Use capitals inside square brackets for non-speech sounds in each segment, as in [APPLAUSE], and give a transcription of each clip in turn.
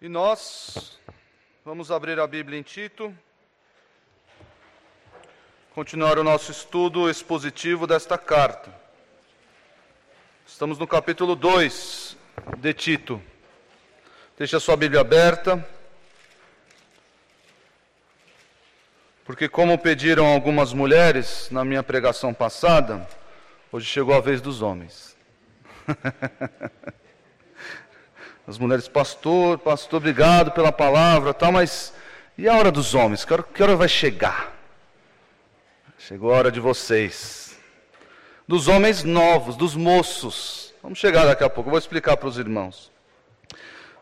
E nós vamos abrir a Bíblia em Tito, continuar o nosso estudo expositivo desta carta. Estamos no capítulo 2 de Tito. Deixe a sua Bíblia aberta. Porque, como pediram algumas mulheres na minha pregação passada, hoje chegou a vez dos homens. [LAUGHS] As mulheres, pastor, pastor, obrigado pela palavra, tal, mas e a hora dos homens? Que hora, que hora vai chegar? Chegou a hora de vocês. Dos homens novos, dos moços. Vamos chegar daqui a pouco, eu vou explicar para os irmãos.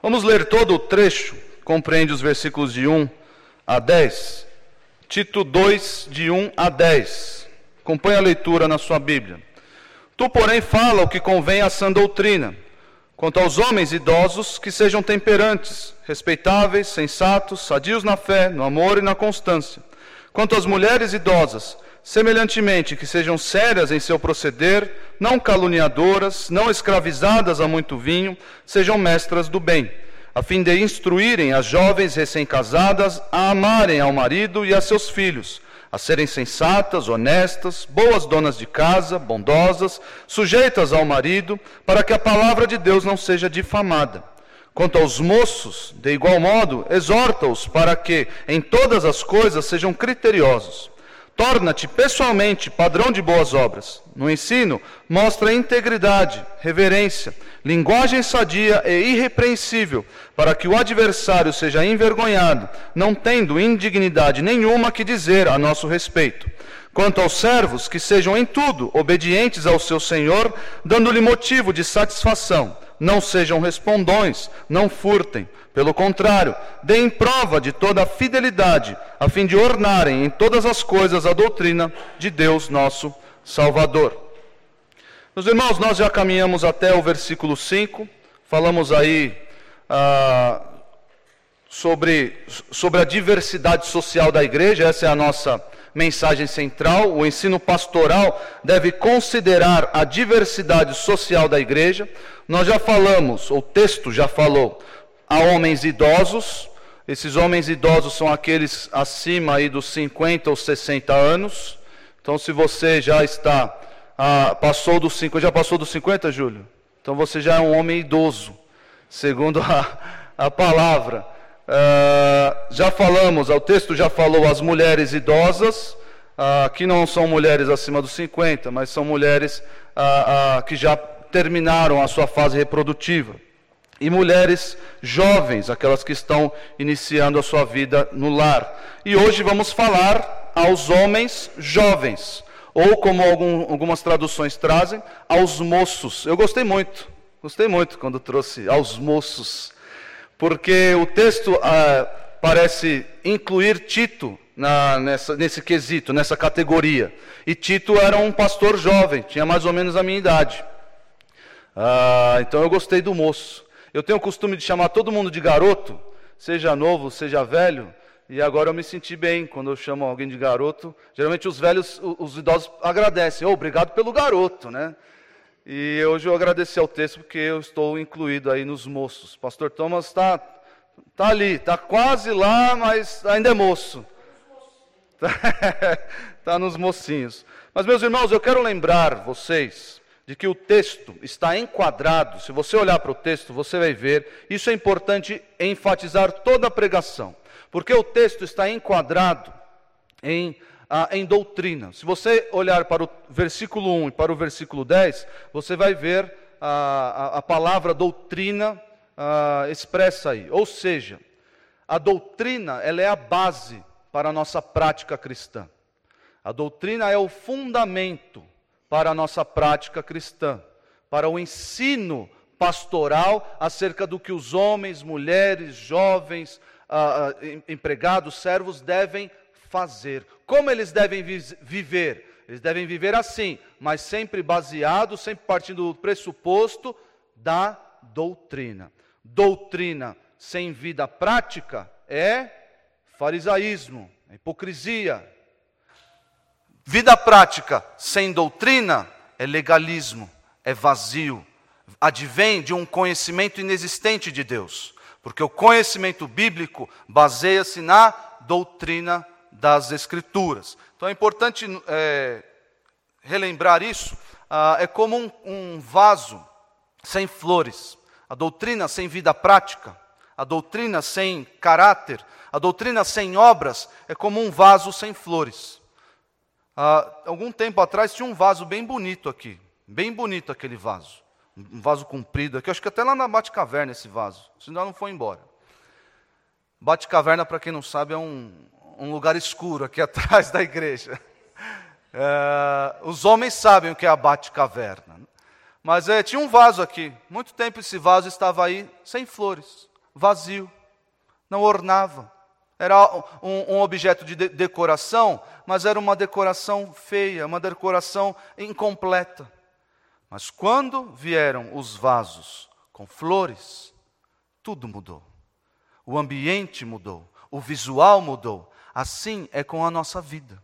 Vamos ler todo o trecho, compreende os versículos de 1 a 10. Tito 2, de 1 a 10. Acompanhe a leitura na sua Bíblia. Tu, porém, fala o que convém à sã doutrina Quanto aos homens idosos, que sejam temperantes, respeitáveis, sensatos, sadios na fé, no amor e na constância. Quanto às mulheres idosas, semelhantemente, que sejam sérias em seu proceder, não caluniadoras, não escravizadas a muito vinho, sejam mestras do bem, a fim de instruírem as jovens recém-casadas a amarem ao marido e a seus filhos a serem sensatas, honestas, boas donas de casa, bondosas, sujeitas ao marido, para que a palavra de Deus não seja difamada. Quanto aos moços, de igual modo, exorta-os para que, em todas as coisas, sejam criteriosos. Torna-te pessoalmente padrão de boas obras. No ensino, mostra integridade, reverência, linguagem sadia e irrepreensível, para que o adversário seja envergonhado, não tendo indignidade nenhuma que dizer a nosso respeito. Quanto aos servos, que sejam em tudo obedientes ao seu Senhor, dando-lhe motivo de satisfação. Não sejam respondões, não furtem. Pelo contrário, deem prova de toda a fidelidade, a fim de ornarem em todas as coisas a doutrina de Deus nosso Salvador. Meus irmãos, nós já caminhamos até o versículo 5, falamos aí ah, sobre, sobre a diversidade social da igreja, essa é a nossa mensagem central. O ensino pastoral deve considerar a diversidade social da igreja. Nós já falamos, o texto já falou, a homens idosos. Esses homens idosos são aqueles acima aí dos 50 ou 60 anos. Então, se você já está, ah, passou dos 50, já passou dos 50, Júlio? Então você já é um homem idoso, segundo a, a palavra. Ah, já falamos, o texto já falou as mulheres idosas, ah, que não são mulheres acima dos 50, mas são mulheres ah, que já terminaram a sua fase reprodutiva e mulheres jovens, aquelas que estão iniciando a sua vida no lar. E hoje vamos falar aos homens jovens, ou como algum, algumas traduções trazem, aos moços. Eu gostei muito, gostei muito quando trouxe aos moços, porque o texto ah, parece incluir Tito na, nessa, nesse quesito, nessa categoria. E Tito era um pastor jovem, tinha mais ou menos a minha idade. Ah, então eu gostei do moço. Eu tenho o costume de chamar todo mundo de garoto, seja novo, seja velho, e agora eu me senti bem quando eu chamo alguém de garoto. Geralmente os velhos, os idosos agradecem, oh, obrigado pelo garoto, né? E hoje eu agradeci ao texto porque eu estou incluído aí nos moços. Pastor Thomas está tá ali, está quase lá, mas ainda é moço. Está [LAUGHS] nos mocinhos. Mas meus irmãos, eu quero lembrar vocês de que o texto está enquadrado, se você olhar para o texto, você vai ver, isso é importante enfatizar toda a pregação, porque o texto está enquadrado em, ah, em doutrina. Se você olhar para o versículo 1 e para o versículo 10, você vai ver a, a, a palavra doutrina ah, expressa aí, ou seja, a doutrina ela é a base para a nossa prática cristã. A doutrina é o fundamento para a nossa prática cristã, para o ensino pastoral acerca do que os homens, mulheres, jovens, ah, ah, empregados, servos devem fazer. Como eles devem vi viver? Eles devem viver assim, mas sempre baseado, sempre partindo do pressuposto da doutrina. Doutrina sem vida prática é farisaísmo, é hipocrisia, Vida prática sem doutrina é legalismo, é vazio, advém de um conhecimento inexistente de Deus. Porque o conhecimento bíblico baseia-se na doutrina das Escrituras. Então é importante é, relembrar isso. Ah, é como um, um vaso sem flores, a doutrina sem vida prática, a doutrina sem caráter, a doutrina sem obras é como um vaso sem flores. Ah, algum tempo atrás tinha um vaso bem bonito aqui, bem bonito aquele vaso, um vaso comprido aqui, acho que até lá na Bate-Caverna esse vaso, senão não foi embora. Bate-Caverna, para quem não sabe, é um, um lugar escuro aqui [LAUGHS] atrás da igreja. É, os homens sabem o que é a Bate-Caverna. Mas é, tinha um vaso aqui. Muito tempo esse vaso estava aí sem flores, vazio, não ornava. Era um, um objeto de, de decoração, mas era uma decoração feia, uma decoração incompleta. Mas quando vieram os vasos com flores, tudo mudou. O ambiente mudou, o visual mudou, Assim é com a nossa vida.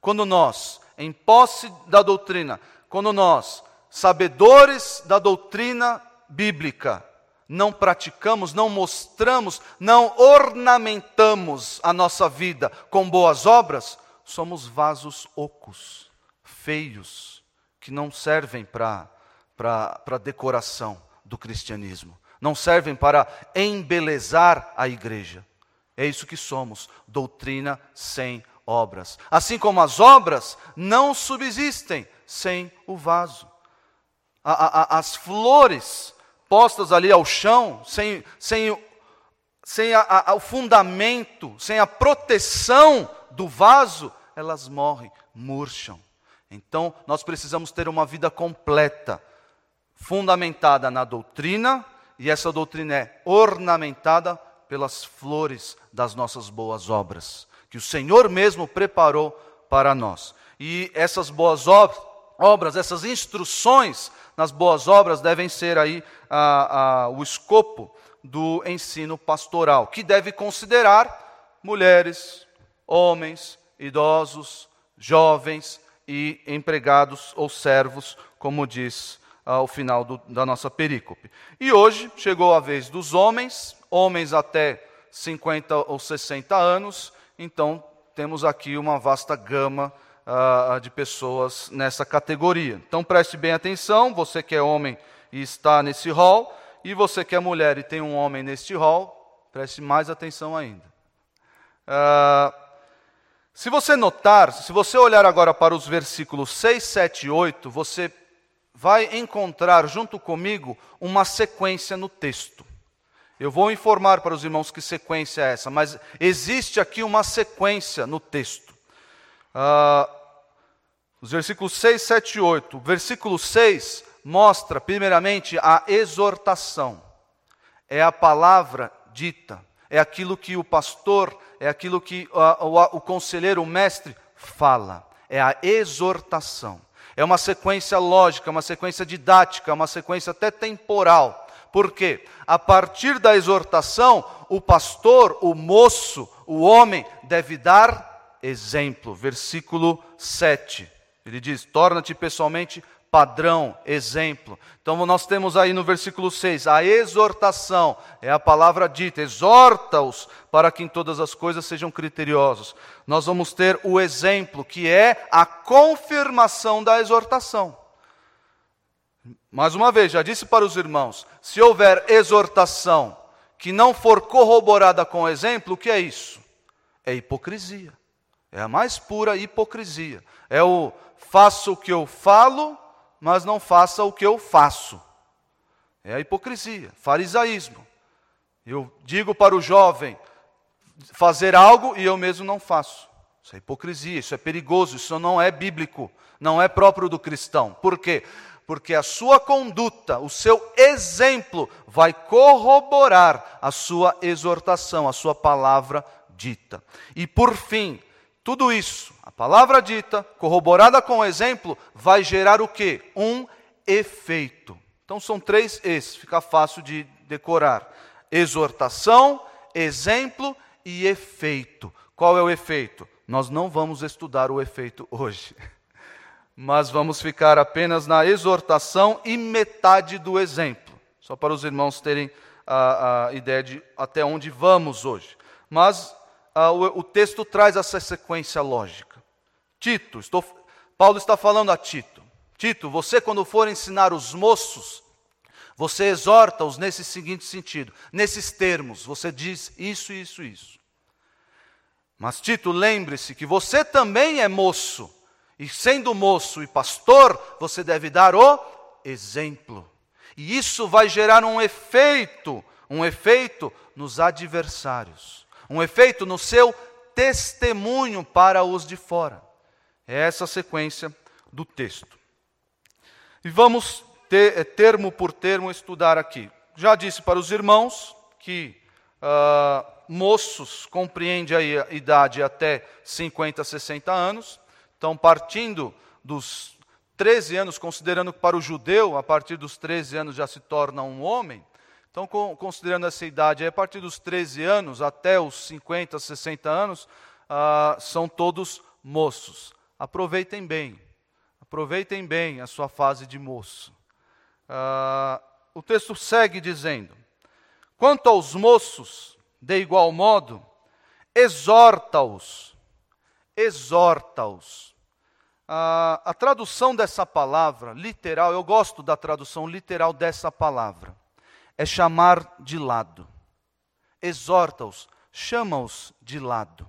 Quando nós, em posse da doutrina, quando nós, sabedores da doutrina bíblica, não praticamos, não mostramos, não ornamentamos a nossa vida com boas obras, somos vasos ocos, feios, que não servem para decoração do cristianismo, não servem para embelezar a igreja. É isso que somos, doutrina sem obras. Assim como as obras não subsistem sem o vaso. A, a, as flores postas ali ao chão, sem, sem, sem a, o fundamento, sem a proteção do vaso, elas morrem, murcham. Então, nós precisamos ter uma vida completa, fundamentada na doutrina, e essa doutrina é ornamentada pelas flores das nossas boas obras, que o Senhor mesmo preparou para nós. E essas boas obras, essas instruções nas boas obras devem ser aí a, a, o escopo do ensino pastoral, que deve considerar mulheres, homens, idosos, jovens e empregados ou servos, como diz ao final do, da nossa perícope. E hoje chegou a vez dos homens, homens até 50 ou 60 anos, então temos aqui uma vasta gama uh, de pessoas nessa categoria. Então preste bem atenção, você que é homem e está nesse hall, e você que é mulher e tem um homem neste hall, preste mais atenção ainda. Uh, se você notar, se você olhar agora para os versículos 6, 7 e 8, você vai encontrar junto comigo uma sequência no texto. Eu vou informar para os irmãos que sequência é essa, mas existe aqui uma sequência no texto. Uh, os versículos 6, 7 e 8. O versículo 6 mostra, primeiramente, a exortação. É a palavra dita, é aquilo que o pastor, é aquilo que uh, o, o conselheiro, o mestre, fala. É a exortação. É uma sequência lógica, uma sequência didática, uma sequência até temporal. Por quê? A partir da exortação, o pastor, o moço, o homem deve dar exemplo. Versículo 7. Ele diz: Torna-te pessoalmente padrão, exemplo. Então nós temos aí no versículo 6 a exortação, é a palavra dita, exorta-os para que em todas as coisas sejam criteriosos. Nós vamos ter o exemplo, que é a confirmação da exortação. Mais uma vez, já disse para os irmãos: se houver exortação que não for corroborada com exemplo, o que é isso? É hipocrisia. É a mais pura hipocrisia. É o faço o que eu falo, mas não faça o que eu faço. É a hipocrisia, farisaísmo. Eu digo para o jovem fazer algo e eu mesmo não faço. Isso é hipocrisia, isso é perigoso, isso não é bíblico, não é próprio do cristão. Por quê? Porque a sua conduta, o seu exemplo, vai corroborar a sua exortação, a sua palavra dita. E por fim, tudo isso, a palavra dita, corroborada com o exemplo, vai gerar o quê? Um efeito. Então são três es, fica fácil de decorar: exortação, exemplo e efeito. Qual é o efeito? Nós não vamos estudar o efeito hoje, [LAUGHS] mas vamos ficar apenas na exortação e metade do exemplo, só para os irmãos terem a, a ideia de até onde vamos hoje. Mas a, o, o, texto traz essa sequência lógica. Tito, estou, Paulo está falando a Tito. Tito, você quando for ensinar os moços, você exorta-os nesse seguinte sentido, nesses termos, você diz isso, isso, isso. Mas Tito, lembre-se que você também é moço, e sendo moço e pastor, você deve dar o exemplo. E isso vai gerar um efeito, um efeito nos adversários, um efeito no seu testemunho para os de fora. É essa a sequência do texto. E vamos ter, é, termo por termo estudar aqui. Já disse para os irmãos que uh, moços compreende a idade até 50, 60 anos. Então, partindo dos 13 anos, considerando que para o judeu, a partir dos 13 anos já se torna um homem. Então, considerando essa idade, a partir dos 13 anos até os 50, 60 anos, uh, são todos moços. Aproveitem bem, aproveitem bem a sua fase de moço. Uh, o texto segue dizendo: Quanto aos moços, de igual modo, exorta-os, exorta-os. Uh, a tradução dessa palavra, literal, eu gosto da tradução literal dessa palavra, é chamar de lado. Exorta-os, chama-os de lado.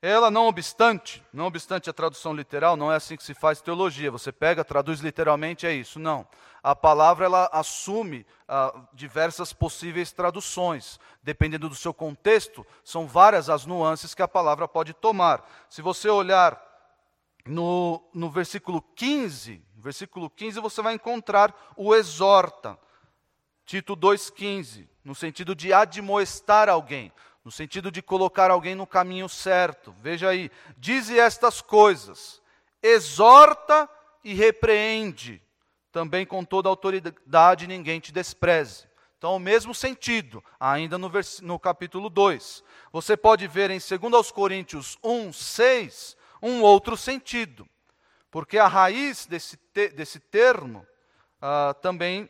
Ela, não obstante, não obstante a tradução literal, não é assim que se faz teologia. Você pega, traduz literalmente, é isso. Não. A palavra ela assume ah, diversas possíveis traduções. Dependendo do seu contexto, são várias as nuances que a palavra pode tomar. Se você olhar no, no versículo 15, versículo 15, você vai encontrar o exorta. Tito 2,15, no sentido de admoestar alguém no sentido de colocar alguém no caminho certo. Veja aí, dize estas coisas, exorta e repreende, também com toda autoridade ninguém te despreze. Então, o mesmo sentido, ainda no, no capítulo 2. Você pode ver em 2 Coríntios 1, 6, um outro sentido. Porque a raiz desse, te, desse termo uh, também,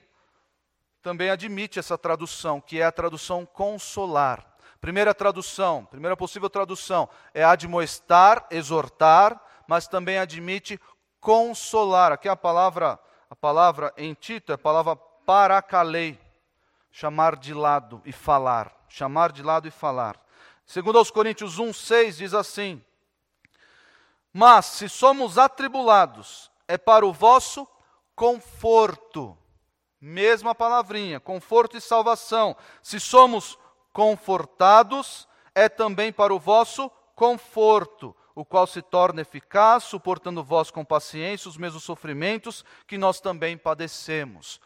também admite essa tradução, que é a tradução consolar. Primeira tradução, primeira possível tradução é admoestar, exortar, mas também admite consolar. Aqui a palavra, a palavra em Tito é a palavra paracalei, chamar de lado e falar, chamar de lado e falar. Segundo aos Coríntios 1:6 diz assim: Mas se somos atribulados, é para o vosso conforto. Mesma palavrinha, conforto e salvação. Se somos confortados é também para o vosso conforto, o qual se torna eficaz, suportando vós com paciência os mesmos sofrimentos que nós também padecemos.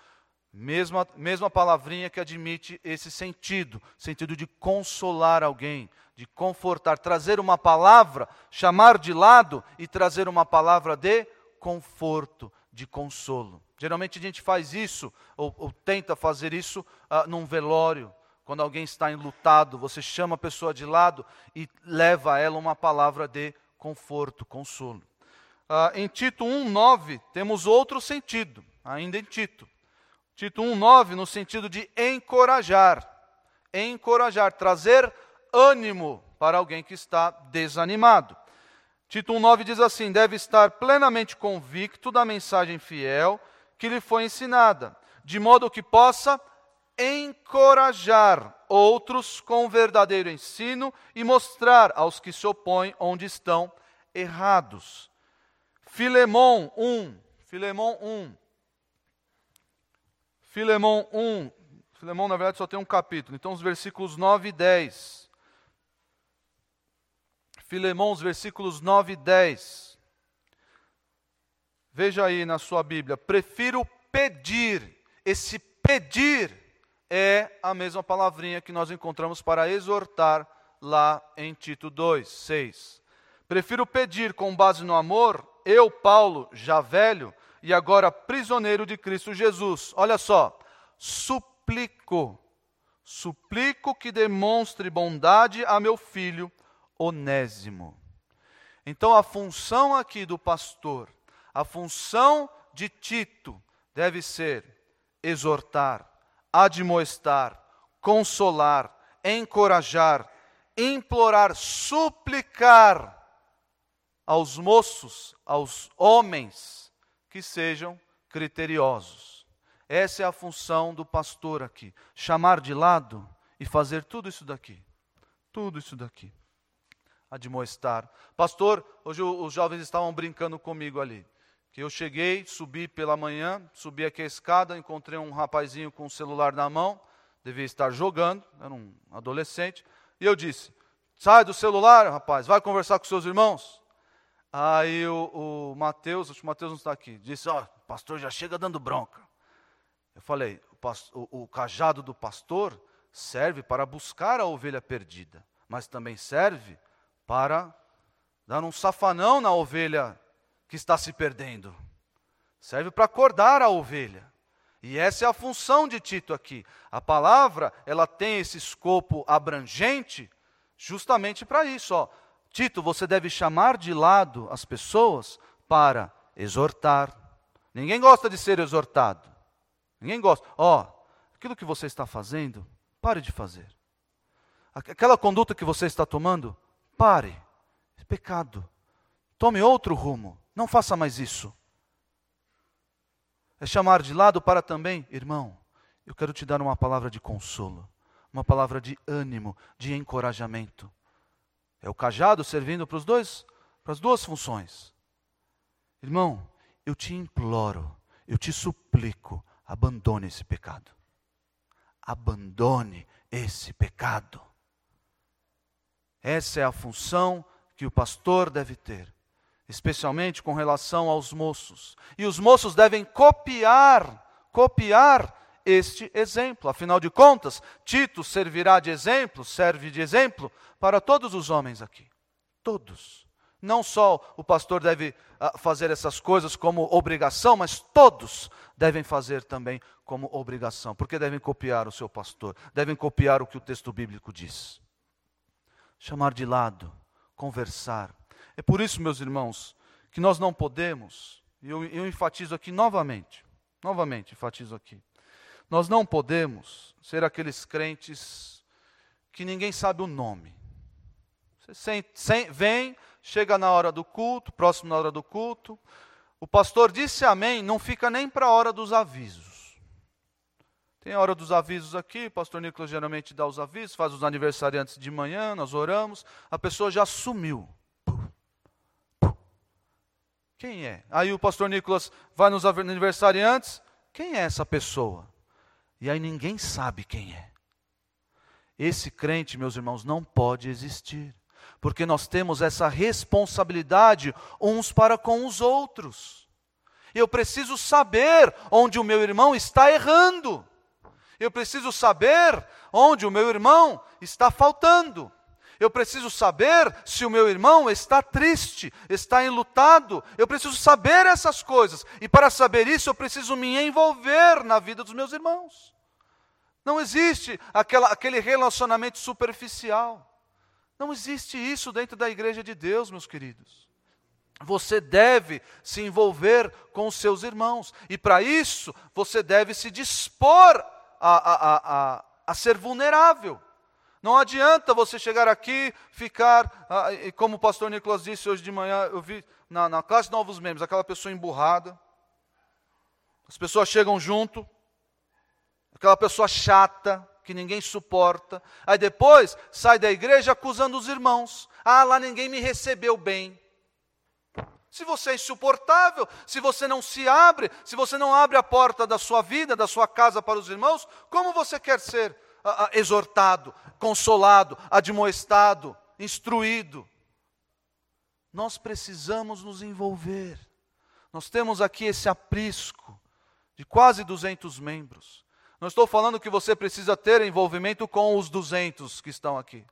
Mesma, mesma palavrinha que admite esse sentido, sentido de consolar alguém, de confortar, trazer uma palavra, chamar de lado e trazer uma palavra de conforto, de consolo. Geralmente a gente faz isso, ou, ou tenta fazer isso, uh, num velório, quando alguém está enlutado, você chama a pessoa de lado e leva a ela uma palavra de conforto, consolo. Uh, em Tito 1,9 temos outro sentido, ainda em Tito. Tito 1,9 no sentido de encorajar, encorajar, trazer ânimo para alguém que está desanimado. Tito 1,9 diz assim: deve estar plenamente convicto da mensagem fiel que lhe foi ensinada, de modo que possa encorajar outros com o verdadeiro ensino e mostrar aos que se opõem onde estão errados. Filemão 1, Filemão 1. Filemão 1. Filemão, na verdade, só tem um capítulo. Então, os versículos 9 e 10. Filemão, os versículos 9 e 10. Veja aí na sua Bíblia. Prefiro pedir. Esse pedir é a mesma palavrinha que nós encontramos para exortar lá em Tito 2, 6. Prefiro pedir com base no amor, eu, Paulo, já velho e agora prisioneiro de Cristo Jesus. Olha só, suplico, suplico que demonstre bondade a meu filho Onésimo. Então a função aqui do pastor, a função de Tito deve ser exortar, admoestar, consolar, encorajar, implorar, suplicar aos moços, aos homens, que sejam criteriosos. Essa é a função do pastor aqui: chamar de lado e fazer tudo isso daqui. Tudo isso daqui. Admoestar. Pastor, hoje os jovens estavam brincando comigo ali. Que eu cheguei, subi pela manhã, subi aqui a escada, encontrei um rapazinho com o celular na mão, devia estar jogando, era um adolescente, e eu disse: Sai do celular, rapaz, vai conversar com seus irmãos. Aí o, o Mateus, o Mateus não está aqui, disse: Ó, oh, pastor já chega dando bronca. Eu falei: o, o, o cajado do pastor serve para buscar a ovelha perdida, mas também serve para dar um safanão na ovelha que está se perdendo. Serve para acordar a ovelha. E essa é a função de Tito aqui. A palavra, ela tem esse escopo abrangente justamente para isso. Ó. Tito, você deve chamar de lado as pessoas para exortar. Ninguém gosta de ser exortado. Ninguém gosta. Ó, aquilo que você está fazendo, pare de fazer. Aquela conduta que você está tomando, pare. É pecado. Tome outro rumo. Não faça mais isso. É chamar de lado para também, irmão, eu quero te dar uma palavra de consolo uma palavra de ânimo, de encorajamento. É o cajado servindo para os dois, para as duas funções. Irmão, eu te imploro, eu te suplico, abandone esse pecado. Abandone esse pecado. Essa é a função que o pastor deve ter, especialmente com relação aos moços. E os moços devem copiar, copiar este exemplo. Afinal de contas, Tito servirá de exemplo, serve de exemplo para todos os homens aqui. Todos. Não só o pastor deve uh, fazer essas coisas como obrigação, mas todos devem fazer também como obrigação, porque devem copiar o seu pastor, devem copiar o que o texto bíblico diz. Chamar de lado, conversar. É por isso, meus irmãos, que nós não podemos, e eu, eu enfatizo aqui novamente, novamente enfatizo aqui, nós não podemos ser aqueles crentes que ninguém sabe o nome. Você vem, chega na hora do culto, próximo na hora do culto, o pastor disse amém, não fica nem para a hora dos avisos. Tem a hora dos avisos aqui, o pastor Nicolas geralmente dá os avisos, faz os aniversariantes de manhã, nós oramos, a pessoa já sumiu. Quem é? Aí o pastor Nicolas vai nos aniversariantes, quem é essa pessoa? E aí ninguém sabe quem é. Esse crente, meus irmãos, não pode existir, porque nós temos essa responsabilidade uns para com os outros. Eu preciso saber onde o meu irmão está errando. Eu preciso saber onde o meu irmão está faltando. Eu preciso saber se o meu irmão está triste, está enlutado. Eu preciso saber essas coisas. E para saber isso, eu preciso me envolver na vida dos meus irmãos. Não existe aquela, aquele relacionamento superficial. Não existe isso dentro da igreja de Deus, meus queridos. Você deve se envolver com os seus irmãos, e para isso você deve se dispor a, a, a, a, ser vulnerável. Não adianta você chegar aqui, ficar, como o pastor Nicolas disse hoje de manhã, eu vi na, na classe de novos membros, aquela pessoa emburrada. As pessoas chegam junto, aquela pessoa chata, que ninguém suporta. Aí depois sai da igreja acusando os irmãos. Ah, lá ninguém me recebeu bem. Se você é insuportável, se você não se abre, se você não abre a porta da sua vida, da sua casa para os irmãos, como você quer ser exortado, consolado, admoestado, instruído? Nós precisamos nos envolver. Nós temos aqui esse aprisco de quase 200 membros. Não estou falando que você precisa ter envolvimento com os 200 que estão aqui.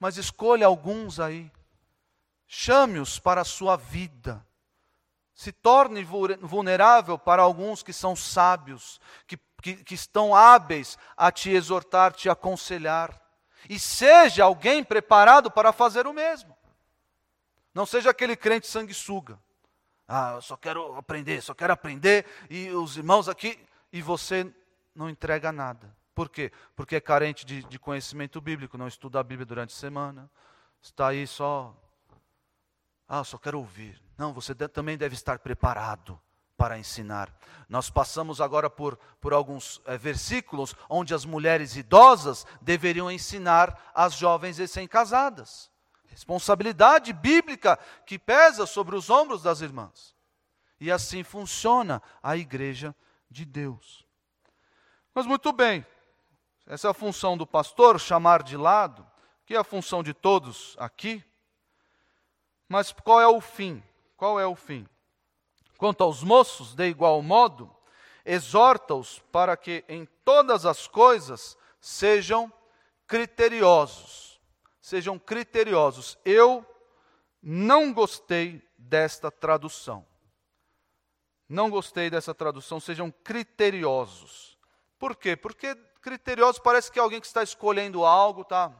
Mas escolha alguns aí. Chame-os para a sua vida. Se torne vulnerável para alguns que são sábios, que, que, que estão hábeis a te exortar, te aconselhar. E seja alguém preparado para fazer o mesmo. Não seja aquele crente sanguessuga. Ah, eu só quero aprender, só quero aprender, e os irmãos aqui e você não entrega nada. Por quê? Porque é carente de, de conhecimento bíblico, não estuda a Bíblia durante a semana, está aí só. Ah, só quero ouvir. Não, você de, também deve estar preparado para ensinar. Nós passamos agora por, por alguns é, versículos onde as mulheres idosas deveriam ensinar as jovens recém-casadas. Responsabilidade bíblica que pesa sobre os ombros das irmãs. E assim funciona a igreja de Deus. Mas muito bem, essa é a função do pastor, chamar de lado, que é a função de todos aqui. Mas qual é o fim? Qual é o fim? Quanto aos moços, de igual modo, exorta-os para que em todas as coisas sejam criteriosos. Sejam criteriosos. Eu não gostei desta tradução. Não gostei dessa tradução, sejam criteriosos. Por quê? Porque criteriosos parece que é alguém que está escolhendo algo, tá?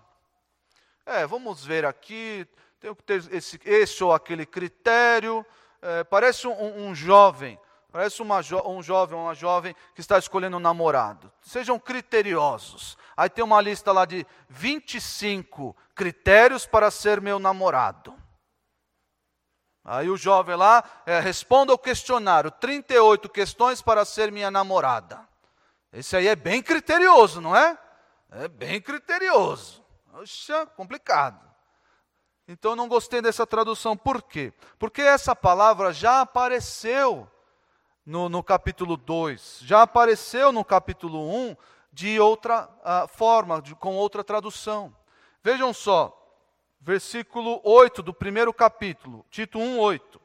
É, vamos ver aqui, tem que ter esse, esse ou aquele critério. É, parece um, um, jovem, parece jo, um jovem uma jovem que está escolhendo um namorado. Sejam criteriosos. Aí tem uma lista lá de 25 critérios para ser meu namorado. Aí o jovem lá é, responda ao questionário: 38 questões para ser minha namorada. Esse aí é bem criterioso, não é? É bem criterioso. Oxa, complicado. Então não gostei dessa tradução. Por quê? Porque essa palavra já apareceu no, no capítulo 2, já apareceu no capítulo 1 um, de outra uh, forma, de, com outra tradução. Vejam só, versículo 8 do primeiro capítulo, Tito 1, 8.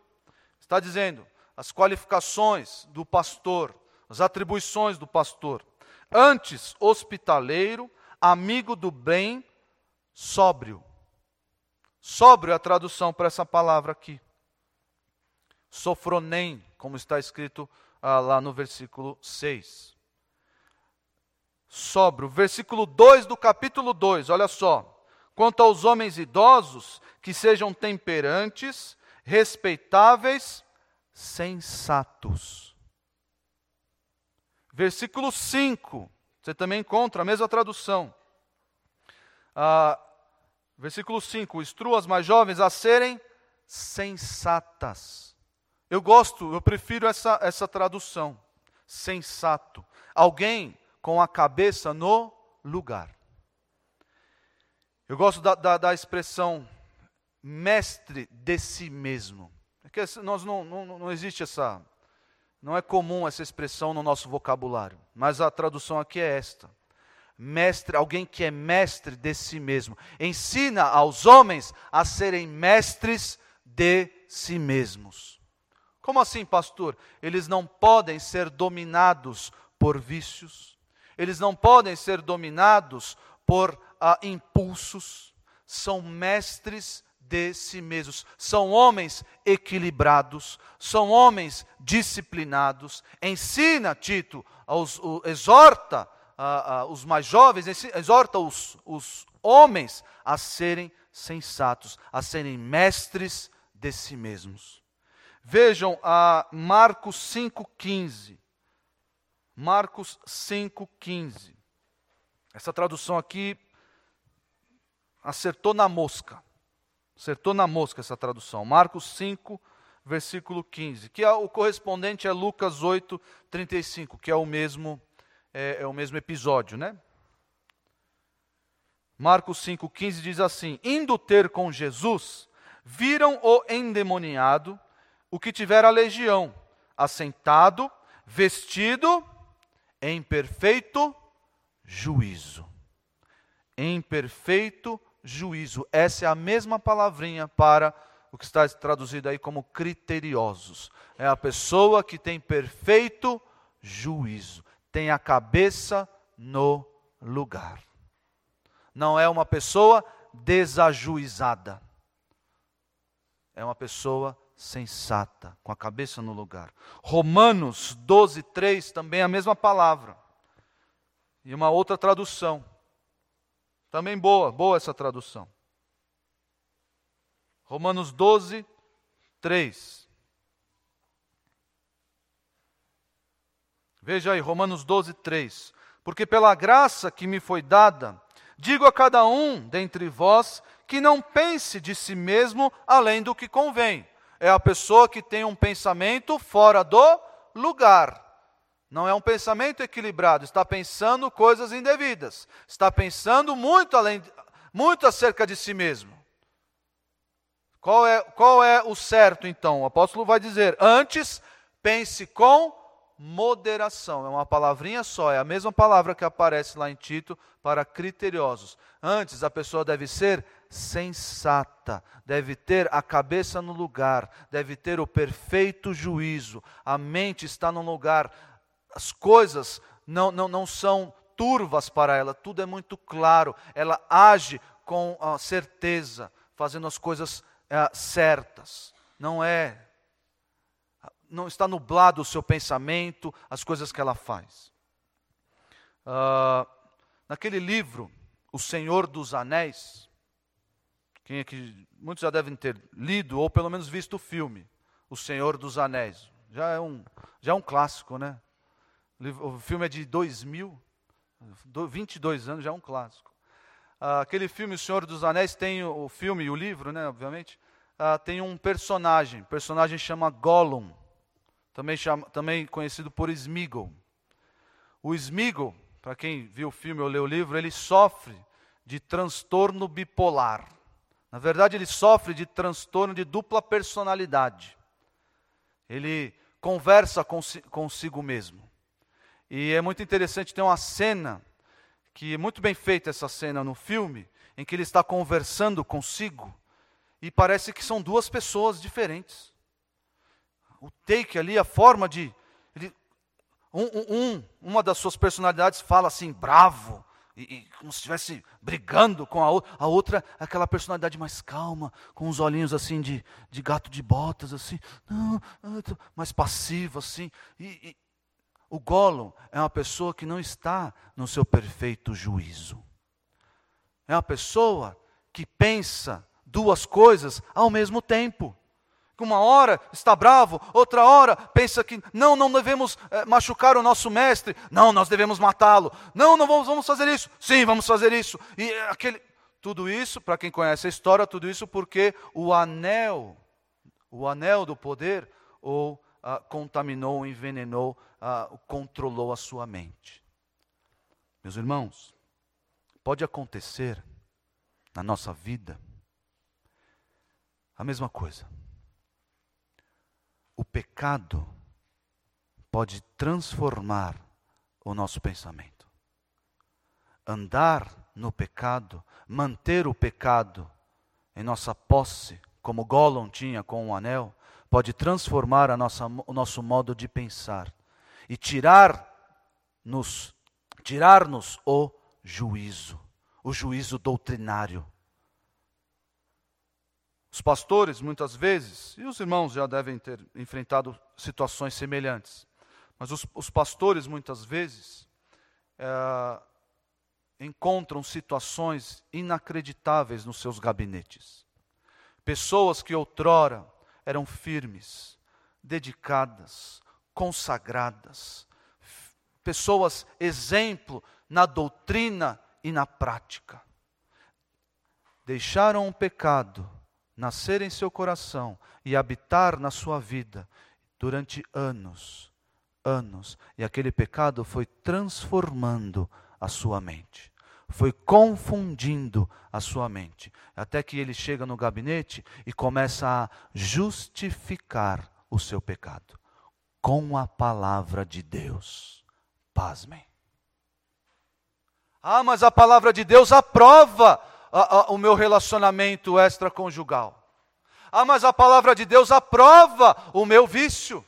Está dizendo as qualificações do pastor, as atribuições do pastor. Antes, hospitaleiro, amigo do bem, sóbrio. É a tradução para essa palavra aqui. Sofronem, como está escrito ah, lá no versículo 6. Sóbrio. Versículo 2 do capítulo 2, olha só. Quanto aos homens idosos, que sejam temperantes, respeitáveis, sensatos. Versículo 5, você também encontra a mesma tradução. Ah, versículo 5: instrua as mais jovens a serem sensatas. Eu gosto, eu prefiro essa, essa tradução. Sensato. Alguém com a cabeça no lugar. Eu gosto da, da, da expressão mestre de si mesmo. É nós não, não, não existe essa. Não é comum essa expressão no nosso vocabulário, mas a tradução aqui é esta. Mestre, alguém que é mestre de si mesmo. Ensina aos homens a serem mestres de si mesmos. Como assim, pastor? Eles não podem ser dominados por vícios, eles não podem ser dominados por ah, impulsos, são mestres de si mesmos, são homens equilibrados, são homens disciplinados. Ensina, Tito, aos, o, exorta ah, os mais jovens, exorta os, os homens a serem sensatos, a serem mestres de si mesmos. Vejam a Marcos 5,15. Marcos 5,15. Essa tradução aqui acertou na mosca. Acertou na mosca essa tradução. Marcos 5, versículo 15, que é, o correspondente é Lucas 8, 35, que é o mesmo, é, é o mesmo episódio, né? Marcos 5, 15 diz assim: Indo ter com Jesus, viram o endemoniado, o que tivera a legião, assentado, vestido em perfeito juízo. Em perfeito juízo. Essa é a mesma palavrinha para o que está traduzido aí como criteriosos. É a pessoa que tem perfeito juízo, tem a cabeça no lugar. Não é uma pessoa desajuizada. É uma pessoa sensata, com a cabeça no lugar. Romanos 12, 3, também a mesma palavra. E uma outra tradução. Também boa, boa essa tradução. Romanos 12, 3. Veja aí, Romanos 12, 3. Porque pela graça que me foi dada, digo a cada um dentre vós que não pense de si mesmo além do que convém. É a pessoa que tem um pensamento fora do lugar. Não é um pensamento equilibrado, está pensando coisas indevidas, está pensando muito além, muito acerca de si mesmo. Qual é, qual é o certo então? O apóstolo vai dizer: antes pense com moderação. É uma palavrinha só, é a mesma palavra que aparece lá em Tito para criteriosos. Antes, a pessoa deve ser sensata, deve ter a cabeça no lugar, deve ter o perfeito juízo, a mente está no lugar, as coisas não, não, não são turvas para ela, tudo é muito claro, ela age com certeza, fazendo as coisas uh, certas, não é não está nublado o seu pensamento, as coisas que ela faz. Uh, naquele livro, O Senhor dos Anéis, quem é que muitos já devem ter lido ou pelo menos visto o filme, O Senhor dos Anéis. Já é um, já é um clássico, né? O filme é de 2000, 22 anos, já é um clássico. Uh, aquele filme, O Senhor dos Anéis, tem o, o filme e o livro, né, obviamente, uh, tem um personagem, o personagem chama Gollum também, chama, também conhecido por Smigol. O Smigol, para quem viu o filme ou leu o livro, ele sofre de transtorno bipolar. Na verdade, ele sofre de transtorno de dupla personalidade. Ele conversa consigo mesmo. E é muito interessante, tem uma cena, que é muito bem feita essa cena no filme, em que ele está conversando consigo, e parece que são duas pessoas diferentes o take ali, a forma de. Ele, um, um, uma das suas personalidades fala assim, bravo, e, e, como se estivesse brigando com a outra. A outra, aquela personalidade mais calma, com os olhinhos assim de, de gato de botas, assim, não, mais passivo, assim. E, e, o Gollum é uma pessoa que não está no seu perfeito juízo. É uma pessoa que pensa duas coisas ao mesmo tempo uma hora está bravo, outra hora pensa que não, não devemos é, machucar o nosso mestre, não, nós devemos matá-lo, não, não vamos, vamos fazer isso, sim, vamos fazer isso. E aquele, tudo isso, para quem conhece a história, tudo isso porque o anel, o anel do poder, ou ah, contaminou, envenenou, ah, controlou a sua mente. Meus irmãos, pode acontecer na nossa vida a mesma coisa o pecado pode transformar o nosso pensamento. Andar no pecado, manter o pecado em nossa posse, como Gollum tinha com o anel, pode transformar a nossa, o nosso modo de pensar e tirar-nos tirar-nos o juízo, o juízo doutrinário. Os pastores, muitas vezes, e os irmãos já devem ter enfrentado situações semelhantes, mas os, os pastores, muitas vezes, é, encontram situações inacreditáveis nos seus gabinetes. Pessoas que outrora eram firmes, dedicadas, consagradas, pessoas exemplo na doutrina e na prática. Deixaram o pecado nascer em seu coração e habitar na sua vida durante anos, anos, e aquele pecado foi transformando a sua mente, foi confundindo a sua mente, até que ele chega no gabinete e começa a justificar o seu pecado com a palavra de Deus. Pasmem. Ah, mas a palavra de Deus aprova a, a, o meu relacionamento extraconjugal. Ah, mas a palavra de Deus aprova o meu vício.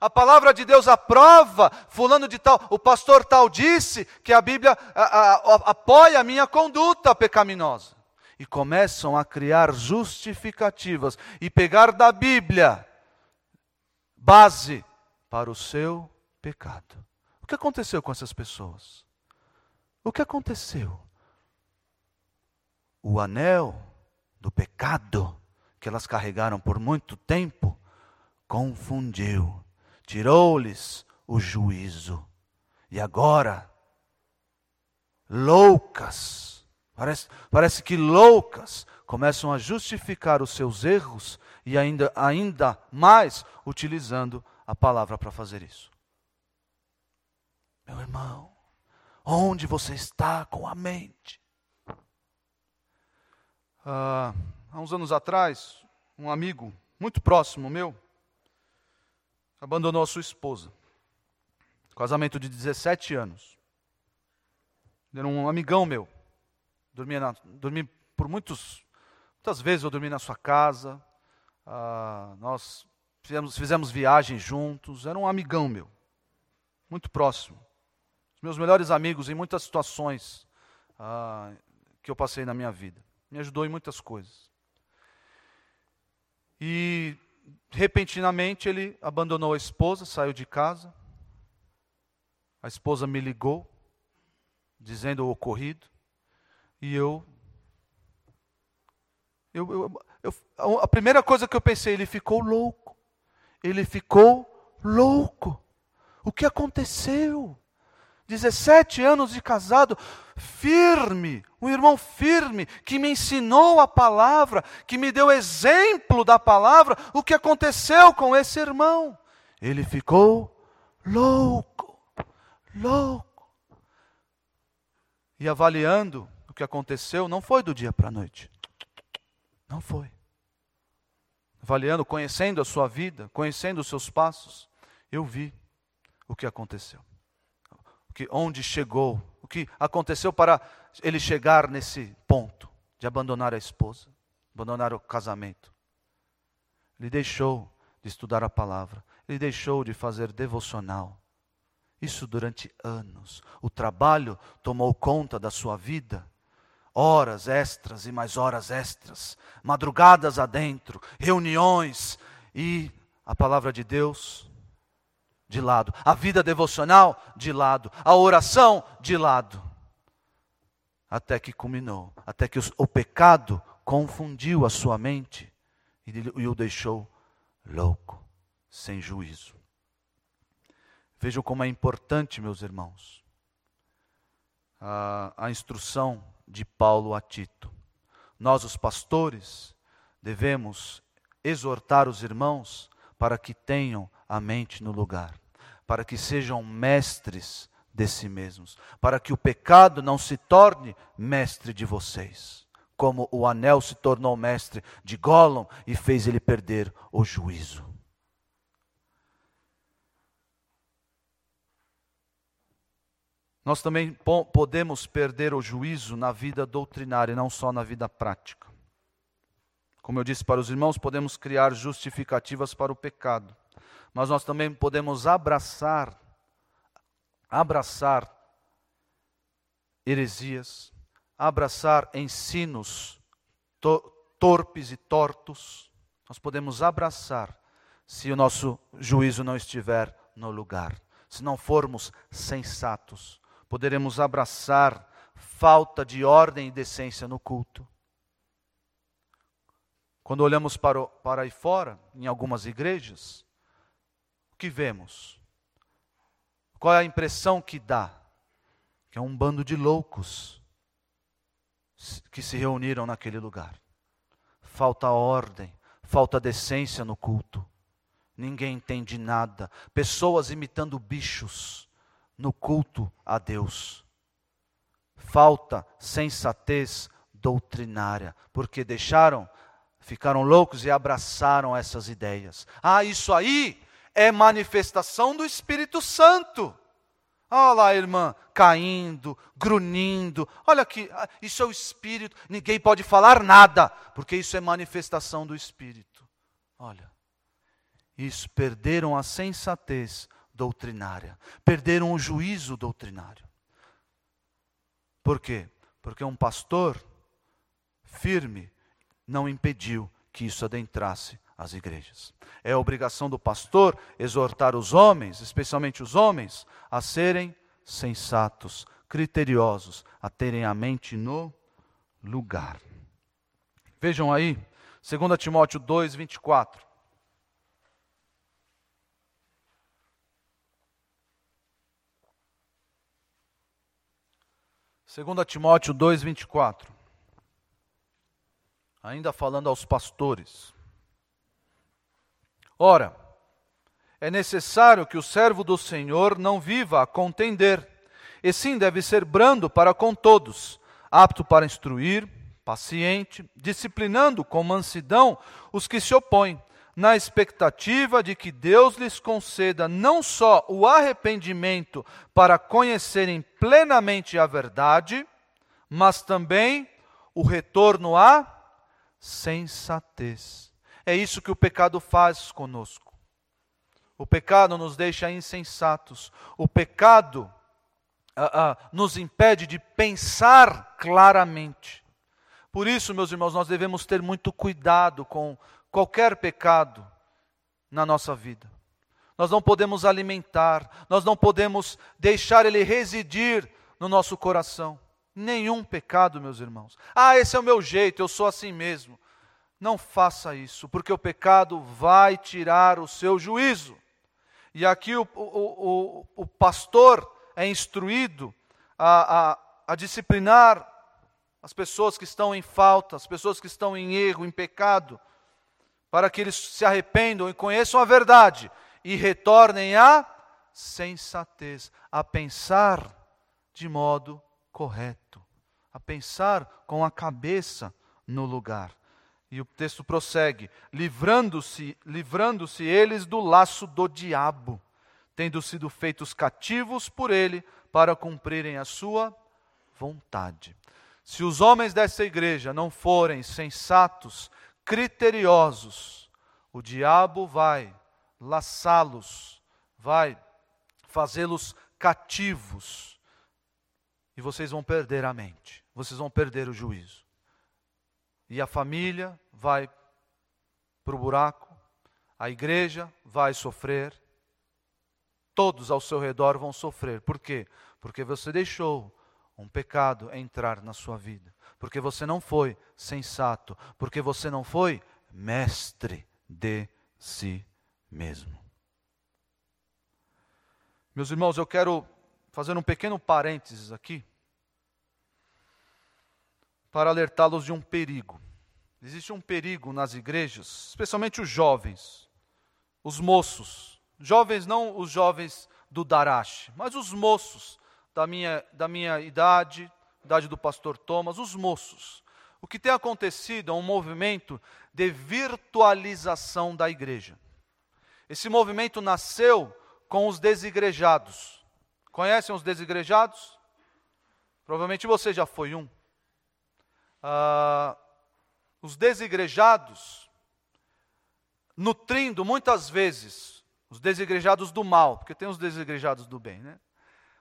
A palavra de Deus aprova, fulano de tal, o pastor tal disse que a Bíblia a, apoia a minha conduta pecaminosa. E começam a criar justificativas e pegar da Bíblia base para o seu pecado. O que aconteceu com essas pessoas? O que aconteceu? O anel do pecado que elas carregaram por muito tempo, confundiu, tirou-lhes o juízo. E agora loucas, parece, parece que loucas, começam a justificar os seus erros e ainda, ainda mais utilizando a palavra para fazer isso. Meu irmão, onde você está com a mente? Ah, há uns anos atrás, um amigo muito próximo meu abandonou a sua esposa. Casamento de 17 anos. Era um amigão meu. Dormia, na, dormi por muitos, muitas vezes eu dormi na sua casa. Ah, nós fizemos, fizemos viagens juntos. Era um amigão meu, muito próximo. Os meus melhores amigos em muitas situações ah, que eu passei na minha vida. Me ajudou em muitas coisas. E repentinamente ele abandonou a esposa, saiu de casa. A esposa me ligou, dizendo o ocorrido, e eu, eu, eu, eu, a primeira coisa que eu pensei, ele ficou louco. Ele ficou louco. O que aconteceu? 17 anos de casado, firme, um irmão firme, que me ensinou a palavra, que me deu exemplo da palavra, o que aconteceu com esse irmão? Ele ficou louco, louco. E avaliando o que aconteceu, não foi do dia para a noite. Não foi. Avaliando, conhecendo a sua vida, conhecendo os seus passos, eu vi o que aconteceu que onde chegou, o que aconteceu para ele chegar nesse ponto de abandonar a esposa, abandonar o casamento. Ele deixou de estudar a palavra, ele deixou de fazer devocional. Isso durante anos. O trabalho tomou conta da sua vida. Horas extras e mais horas extras, madrugadas adentro, reuniões e a palavra de Deus de lado, a vida devocional de lado, a oração de lado. Até que culminou, até que o pecado confundiu a sua mente e o deixou louco, sem juízo. Vejam como é importante, meus irmãos, a, a instrução de Paulo a Tito. Nós, os pastores, devemos exortar os irmãos para que tenham a mente no lugar, para que sejam mestres de si mesmos, para que o pecado não se torne mestre de vocês, como o anel se tornou mestre de Gollum e fez ele perder o juízo. Nós também podemos perder o juízo na vida doutrinária, não só na vida prática. Como eu disse para os irmãos, podemos criar justificativas para o pecado mas nós também podemos abraçar, abraçar heresias, abraçar ensinos to torpes e tortos. Nós podemos abraçar se o nosso juízo não estiver no lugar. Se não formos sensatos, poderemos abraçar falta de ordem e decência no culto. Quando olhamos para, o, para aí fora, em algumas igrejas, o que vemos? Qual é a impressão que dá? Que é um bando de loucos que se reuniram naquele lugar. Falta ordem, falta decência no culto. Ninguém entende nada. Pessoas imitando bichos no culto a Deus. Falta sensatez doutrinária, porque deixaram, ficaram loucos e abraçaram essas ideias. Ah, isso aí é manifestação do Espírito Santo. Olha lá, irmã, caindo, grunhindo. Olha aqui, ah, isso é o Espírito. Ninguém pode falar nada, porque isso é manifestação do Espírito. Olha, isso, perderam a sensatez doutrinária, perderam o juízo doutrinário. Por quê? Porque um pastor firme não impediu que isso adentrasse as igrejas. É obrigação do pastor exortar os homens, especialmente os homens, a serem sensatos, criteriosos, a terem a mente no lugar. Vejam aí, 2 Timóteo 2, 24. 2 Timóteo 2,24. Ainda falando aos pastores. Ora, é necessário que o servo do Senhor não viva a contender, e sim deve ser brando para com todos, apto para instruir, paciente, disciplinando com mansidão os que se opõem, na expectativa de que Deus lhes conceda não só o arrependimento para conhecerem plenamente a verdade, mas também o retorno à sensatez. É isso que o pecado faz conosco. O pecado nos deixa insensatos. O pecado ah, ah, nos impede de pensar claramente. Por isso, meus irmãos, nós devemos ter muito cuidado com qualquer pecado na nossa vida. Nós não podemos alimentar, nós não podemos deixar ele residir no nosso coração. Nenhum pecado, meus irmãos. Ah, esse é o meu jeito, eu sou assim mesmo. Não faça isso, porque o pecado vai tirar o seu juízo. E aqui o, o, o, o pastor é instruído a, a, a disciplinar as pessoas que estão em falta, as pessoas que estão em erro, em pecado para que eles se arrependam e conheçam a verdade e retornem à sensatez, a pensar de modo correto, a pensar com a cabeça no lugar. E o texto prossegue: livrando-se, livrando-se eles do laço do diabo, tendo sido feitos cativos por ele para cumprirem a sua vontade. Se os homens dessa igreja não forem sensatos, criteriosos, o diabo vai laçá-los, vai fazê-los cativos, e vocês vão perder a mente, vocês vão perder o juízo. E a família vai para o buraco, a igreja vai sofrer, todos ao seu redor vão sofrer. Por quê? Porque você deixou um pecado entrar na sua vida porque você não foi sensato, porque você não foi mestre de si mesmo. Meus irmãos, eu quero fazer um pequeno parênteses aqui para alertá-los de um perigo. Existe um perigo nas igrejas, especialmente os jovens, os moços. Jovens, não os jovens do Darache, mas os moços da minha, da minha idade, idade do pastor Thomas, os moços. O que tem acontecido é um movimento de virtualização da igreja. Esse movimento nasceu com os desigrejados. Conhecem os desigrejados? Provavelmente você já foi um. Ah, os desigrejados, nutrindo muitas vezes os desigrejados do mal, porque tem os desigrejados do bem, né?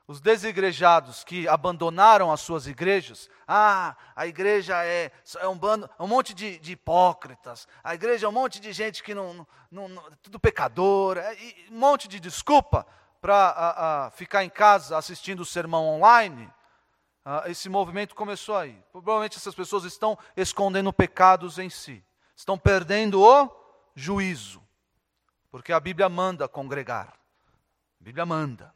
os desigrejados que abandonaram as suas igrejas, ah, a igreja é, é um, bando, um monte de, de, hipócritas, a igreja é um monte de gente que não, não, não tudo pecador, é, um monte de desculpa para ficar em casa assistindo o sermão online. Ah, esse movimento começou aí. Provavelmente essas pessoas estão escondendo pecados em si, estão perdendo o juízo, porque a Bíblia manda congregar. A Bíblia manda.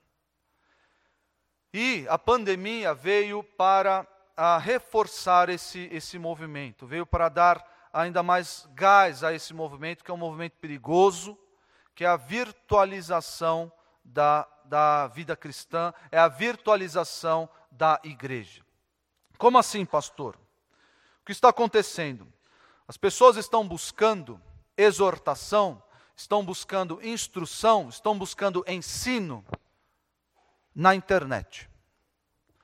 E a pandemia veio para a reforçar esse, esse movimento, veio para dar ainda mais gás a esse movimento, que é um movimento perigoso, que é a virtualização da, da vida cristã, é a virtualização da igreja. Como assim, pastor? O que está acontecendo? As pessoas estão buscando exortação, estão buscando instrução, estão buscando ensino na internet.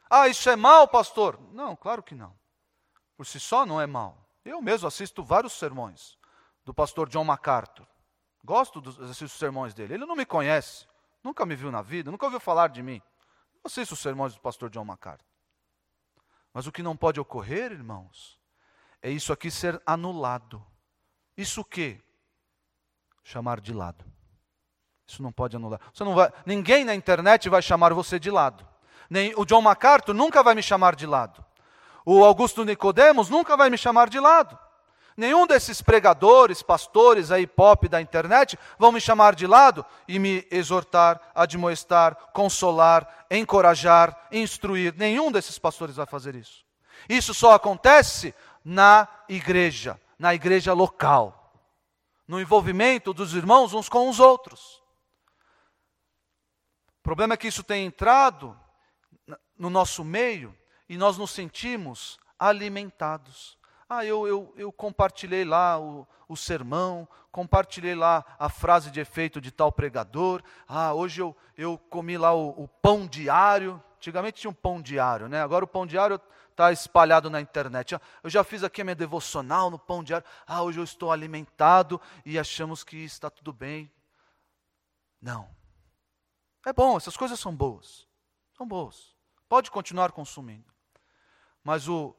Ah, isso é mal, pastor? Não, claro que não. Por si só não é mal. Eu mesmo assisto vários sermões do pastor John MacArthur. Gosto dos assisto sermões dele. Ele não me conhece, nunca me viu na vida, nunca ouviu falar de mim. Eu assisto os sermões do pastor John MacArthur. Mas o que não pode ocorrer, irmãos, é isso aqui ser anulado. Isso o quê? Chamar de lado. Isso não pode anular. Você não vai, ninguém na internet vai chamar você de lado. Nem o John MacArthur nunca vai me chamar de lado. O Augusto Nicodemos nunca vai me chamar de lado. Nenhum desses pregadores, pastores aí pop da internet vão me chamar de lado e me exortar, admoestar, consolar, encorajar, instruir. Nenhum desses pastores vai fazer isso. Isso só acontece na igreja, na igreja local, no envolvimento dos irmãos uns com os outros. O problema é que isso tem entrado no nosso meio e nós nos sentimos alimentados. Ah, eu, eu, eu compartilhei lá o, o sermão, compartilhei lá a frase de efeito de tal pregador. Ah, hoje eu, eu comi lá o, o pão diário. Antigamente tinha um pão diário, né? Agora o pão diário está espalhado na internet. Ah, eu já fiz aqui a minha devocional no pão diário. Ah, hoje eu estou alimentado e achamos que está tudo bem. Não. É bom, essas coisas são boas. São boas. Pode continuar consumindo. Mas o,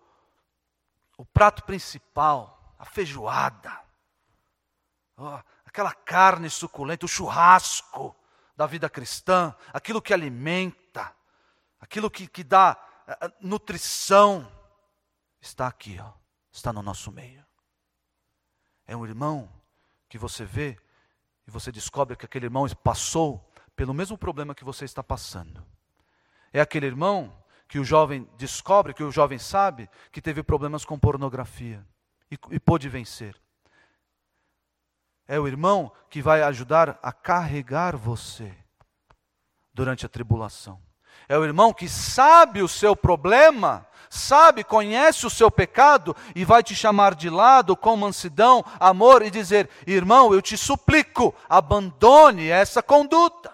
o prato principal, a feijoada, oh, aquela carne suculenta, o churrasco da vida cristã, aquilo que alimenta, aquilo que, que dá uh, nutrição, está aqui, ó, está no nosso meio. É um irmão que você vê e você descobre que aquele irmão passou pelo mesmo problema que você está passando. É aquele irmão que o jovem descobre, que o jovem sabe, que teve problemas com pornografia e, e pôde vencer. É o irmão que vai ajudar a carregar você durante a tribulação. É o irmão que sabe o seu problema, sabe, conhece o seu pecado e vai te chamar de lado com mansidão, amor e dizer: irmão, eu te suplico, abandone essa conduta.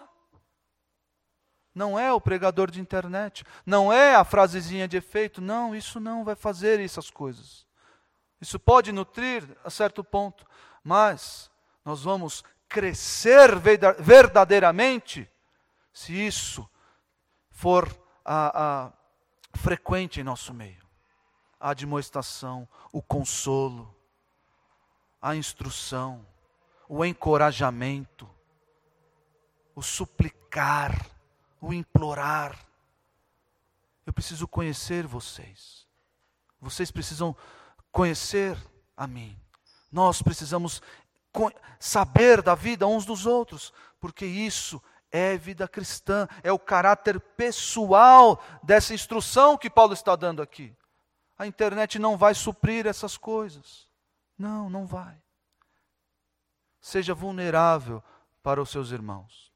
Não é o pregador de internet, não é a frasezinha de efeito, não, isso não vai fazer essas coisas. Isso pode nutrir a certo ponto, mas nós vamos crescer verdadeiramente se isso for a, a, frequente em nosso meio. A admoestação, o consolo, a instrução, o encorajamento, o suplicar o implorar. Eu preciso conhecer vocês. Vocês precisam conhecer a mim. Nós precisamos saber da vida uns dos outros, porque isso é vida cristã, é o caráter pessoal dessa instrução que Paulo está dando aqui. A internet não vai suprir essas coisas. Não, não vai. Seja vulnerável para os seus irmãos.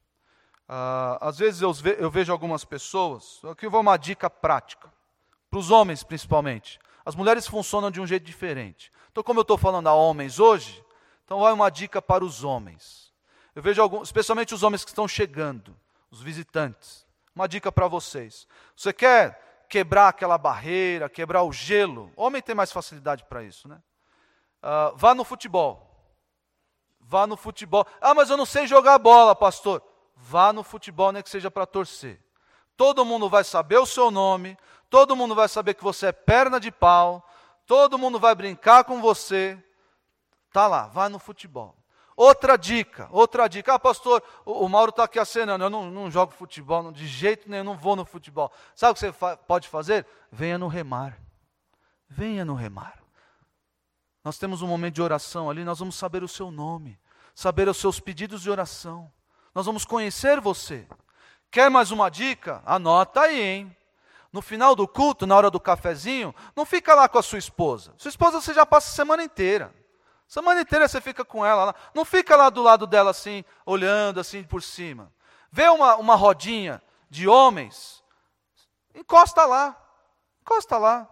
Ah, às vezes eu, ve eu vejo algumas pessoas, aqui vou uma dica prática, para os homens principalmente. As mulheres funcionam de um jeito diferente. Então, como eu estou falando a homens hoje, então vai uma dica para os homens. Eu vejo alguns, especialmente os homens que estão chegando, os visitantes. Uma dica para vocês. Você quer quebrar aquela barreira, quebrar o gelo? Homem tem mais facilidade para isso, né? Uh, vá no futebol. Vá no futebol. Ah, mas eu não sei jogar bola, pastor vá no futebol, nem que seja para torcer. Todo mundo vai saber o seu nome, todo mundo vai saber que você é perna de pau, todo mundo vai brincar com você. Tá lá, vá no futebol. Outra dica, outra dica. Ah, pastor, o, o Mauro está aqui acenando. Eu não, não jogo futebol, não, de jeito nenhum, não vou no futebol. Sabe o que você fa pode fazer? Venha no remar. Venha no remar. Nós temos um momento de oração ali, nós vamos saber o seu nome, saber os seus pedidos de oração. Nós vamos conhecer você. Quer mais uma dica? Anota aí, hein? No final do culto, na hora do cafezinho, não fica lá com a sua esposa. Sua esposa você já passa a semana inteira. Semana inteira você fica com ela lá. Não fica lá do lado dela assim, olhando assim por cima. Vê uma, uma rodinha de homens, encosta lá. Encosta lá.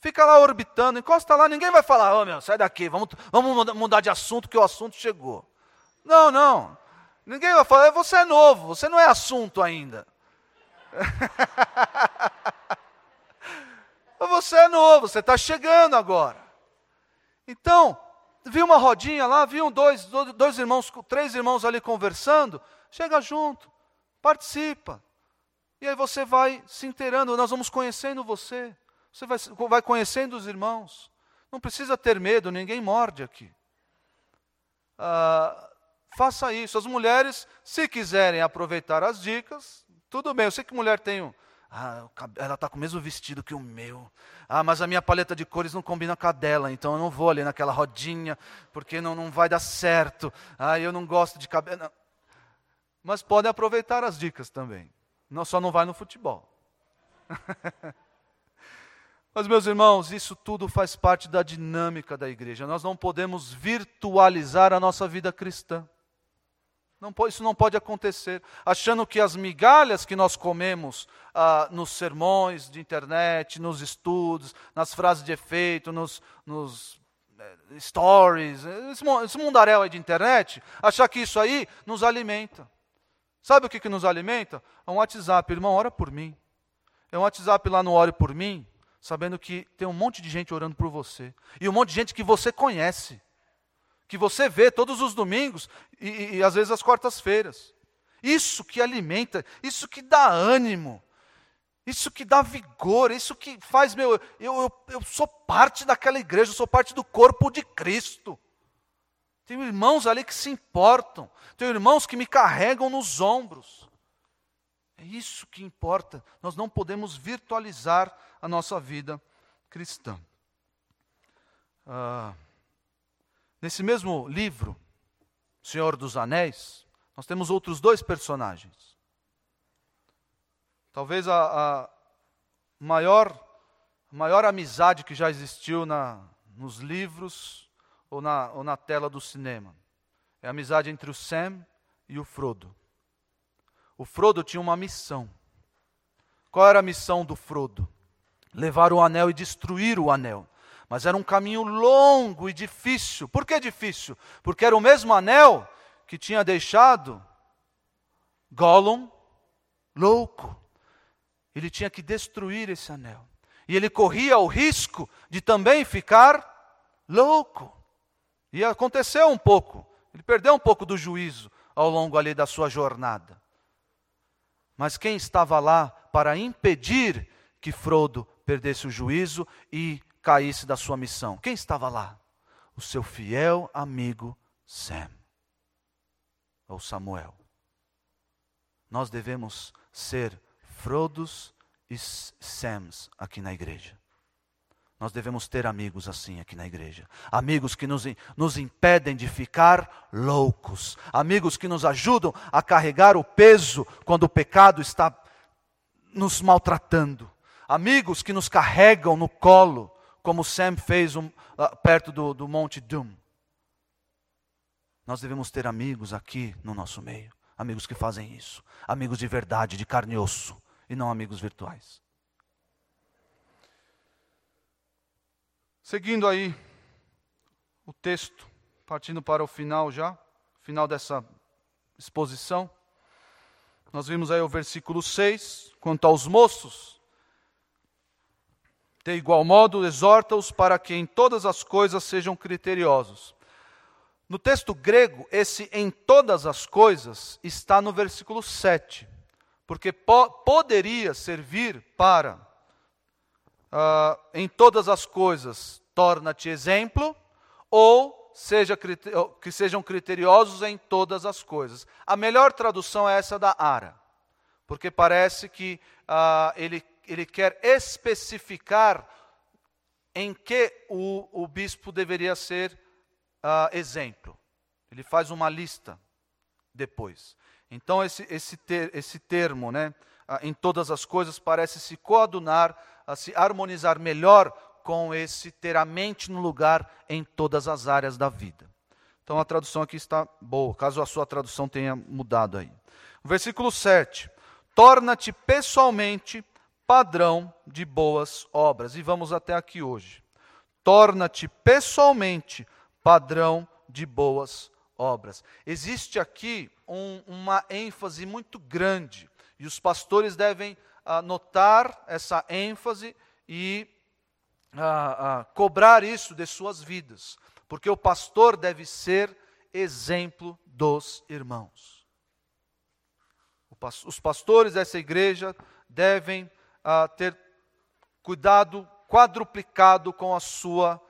Fica lá orbitando, encosta lá, ninguém vai falar, ô oh, meu, sai daqui, vamos, vamos mudar de assunto que o assunto chegou. Não, não. Ninguém vai falar, você é novo, você não é assunto ainda. [LAUGHS] você é novo, você está chegando agora. Então, vi uma rodinha lá, viu dois, dois irmãos, três irmãos ali conversando, chega junto, participa. E aí você vai se inteirando, nós vamos conhecendo você. Você vai, vai conhecendo os irmãos. Não precisa ter medo, ninguém morde aqui. Ah, Faça isso. As mulheres, se quiserem aproveitar as dicas, tudo bem. Eu sei que mulher tem Ah, ela está com o mesmo vestido que o meu. Ah, mas a minha paleta de cores não combina com a dela, então eu não vou ali naquela rodinha, porque não, não vai dar certo. Ah, eu não gosto de cabelo. Mas podem aproveitar as dicas também. Não, só não vai no futebol. [LAUGHS] Mas, meus irmãos, isso tudo faz parte da dinâmica da igreja. Nós não podemos virtualizar a nossa vida cristã. Não pode, isso não pode acontecer. Achando que as migalhas que nós comemos ah, nos sermões de internet, nos estudos, nas frases de efeito, nos, nos eh, stories, esse, mundaréu aí de internet, achar que isso aí nos alimenta. Sabe o que, que nos alimenta? É um WhatsApp. Irmão, ora por mim. É um WhatsApp lá no Ore por mim sabendo que tem um monte de gente orando por você. E um monte de gente que você conhece. Que você vê todos os domingos e, e, e às vezes às quartas-feiras. Isso que alimenta, isso que dá ânimo, isso que dá vigor, isso que faz meu. Eu, eu, eu sou parte daquela igreja, eu sou parte do corpo de Cristo. Tenho irmãos ali que se importam, tenho irmãos que me carregam nos ombros. É isso que importa. Nós não podemos virtualizar a nossa vida cristã. Ah, nesse mesmo livro, Senhor dos Anéis, nós temos outros dois personagens. Talvez a, a maior, maior amizade que já existiu na, nos livros ou na, ou na tela do cinema. É a amizade entre o Sam e o Frodo. O Frodo tinha uma missão. Qual era a missão do Frodo? levar o anel e destruir o anel. Mas era um caminho longo e difícil. Por que difícil? Porque era o mesmo anel que tinha deixado Gollum louco. Ele tinha que destruir esse anel. E ele corria o risco de também ficar louco. E aconteceu um pouco. Ele perdeu um pouco do juízo ao longo ali da sua jornada. Mas quem estava lá para impedir que Frodo perdesse o juízo e caísse da sua missão. Quem estava lá? O seu fiel amigo Sam, ou Samuel. Nós devemos ser Frodos e Sams aqui na igreja. Nós devemos ter amigos assim aqui na igreja. Amigos que nos, nos impedem de ficar loucos. Amigos que nos ajudam a carregar o peso quando o pecado está nos maltratando amigos que nos carregam no colo, como Sam fez um, perto do, do Monte Doom. Nós devemos ter amigos aqui no nosso meio, amigos que fazem isso, amigos de verdade, de carne e osso, e não amigos virtuais. Seguindo aí o texto, partindo para o final já, final dessa exposição, nós vimos aí o versículo 6, quanto aos moços, de igual modo, exorta-os para que em todas as coisas sejam criteriosos. No texto grego, esse em todas as coisas está no versículo 7, porque po poderia servir para uh, em todas as coisas torna-te exemplo, ou seja, que sejam criteriosos em todas as coisas. A melhor tradução é essa da Ara, porque parece que uh, ele ele quer especificar em que o, o bispo deveria ser uh, exemplo. Ele faz uma lista depois. Então, esse, esse, ter, esse termo, né, uh, em todas as coisas, parece se coadunar, se harmonizar melhor com esse ter a mente no lugar em todas as áreas da vida. Então, a tradução aqui está boa, caso a sua tradução tenha mudado aí. Versículo 7. Torna-te pessoalmente padrão de boas obras. E vamos até aqui hoje. Torna-te pessoalmente padrão de boas obras. Existe aqui um, uma ênfase muito grande, e os pastores devem ah, notar essa ênfase e ah, ah, cobrar isso de suas vidas, porque o pastor deve ser exemplo dos irmãos. Os pastores dessa igreja devem uh, ter cuidado quadruplicado com a sua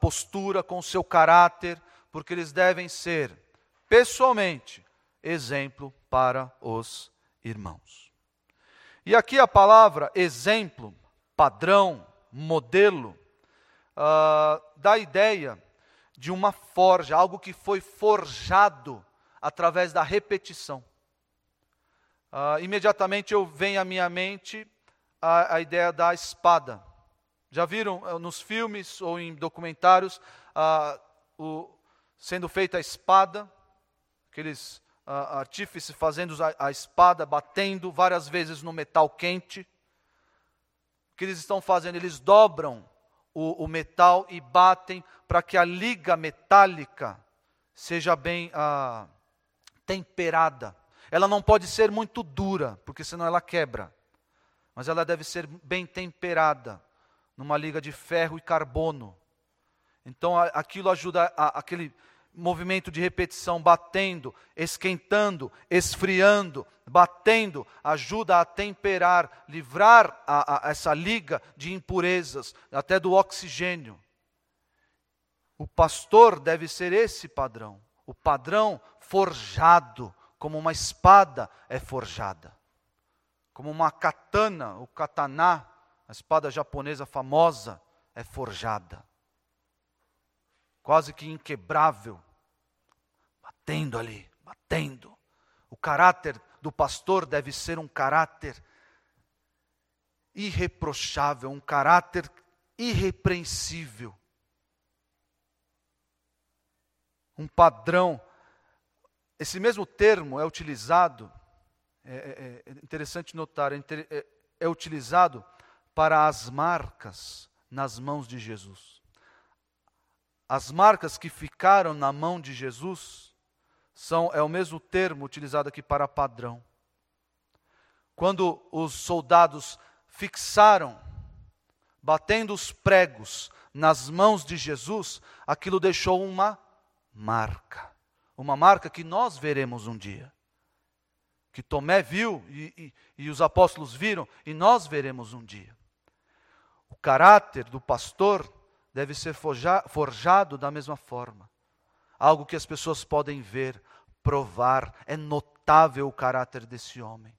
postura, com o seu caráter, porque eles devem ser, pessoalmente, exemplo para os irmãos. E aqui a palavra exemplo, padrão, modelo, uh, dá a ideia de uma forja, algo que foi forjado através da repetição. Uh, imediatamente eu venho à minha mente a, a, ideia da espada. Já viram uh, nos filmes ou em documentários uh, o, sendo feita a espada, aqueles artífices fazendo a, a espada, batendo várias vezes no metal quente. O que eles estão fazendo? Eles dobram o, o metal e batem para que a liga metálica seja bem ah, temperada. Ela não pode ser muito dura, porque senão ela quebra. Mas ela deve ser bem temperada, numa liga de ferro e carbono. Então aquilo ajuda a, aquele movimento de repetição, batendo, esquentando, esfriando, batendo, ajuda a temperar, livrar a, a, essa liga de impurezas, até do oxigênio. O pastor deve ser esse padrão, o padrão forjado, como uma espada é forjada, como uma katana, o kataná, a espada japonesa famosa, é forjada. Quase que inquebrável, batendo ali, batendo. O caráter do pastor deve ser um caráter irreprochável, um caráter irrepreensível. Um padrão esse mesmo termo é utilizado, é, é, é interessante notar, é, é, é utilizado para as marcas nas mãos de Jesus. As marcas que ficaram na mão de Jesus são é o mesmo termo utilizado aqui para padrão. Quando os soldados fixaram, batendo os pregos nas mãos de Jesus, aquilo deixou uma marca uma marca que nós veremos um dia. Que Tomé viu e, e, e os apóstolos viram, e nós veremos um dia. O caráter do pastor deve ser forja, forjado da mesma forma. Algo que as pessoas podem ver, provar, é notável o caráter desse homem.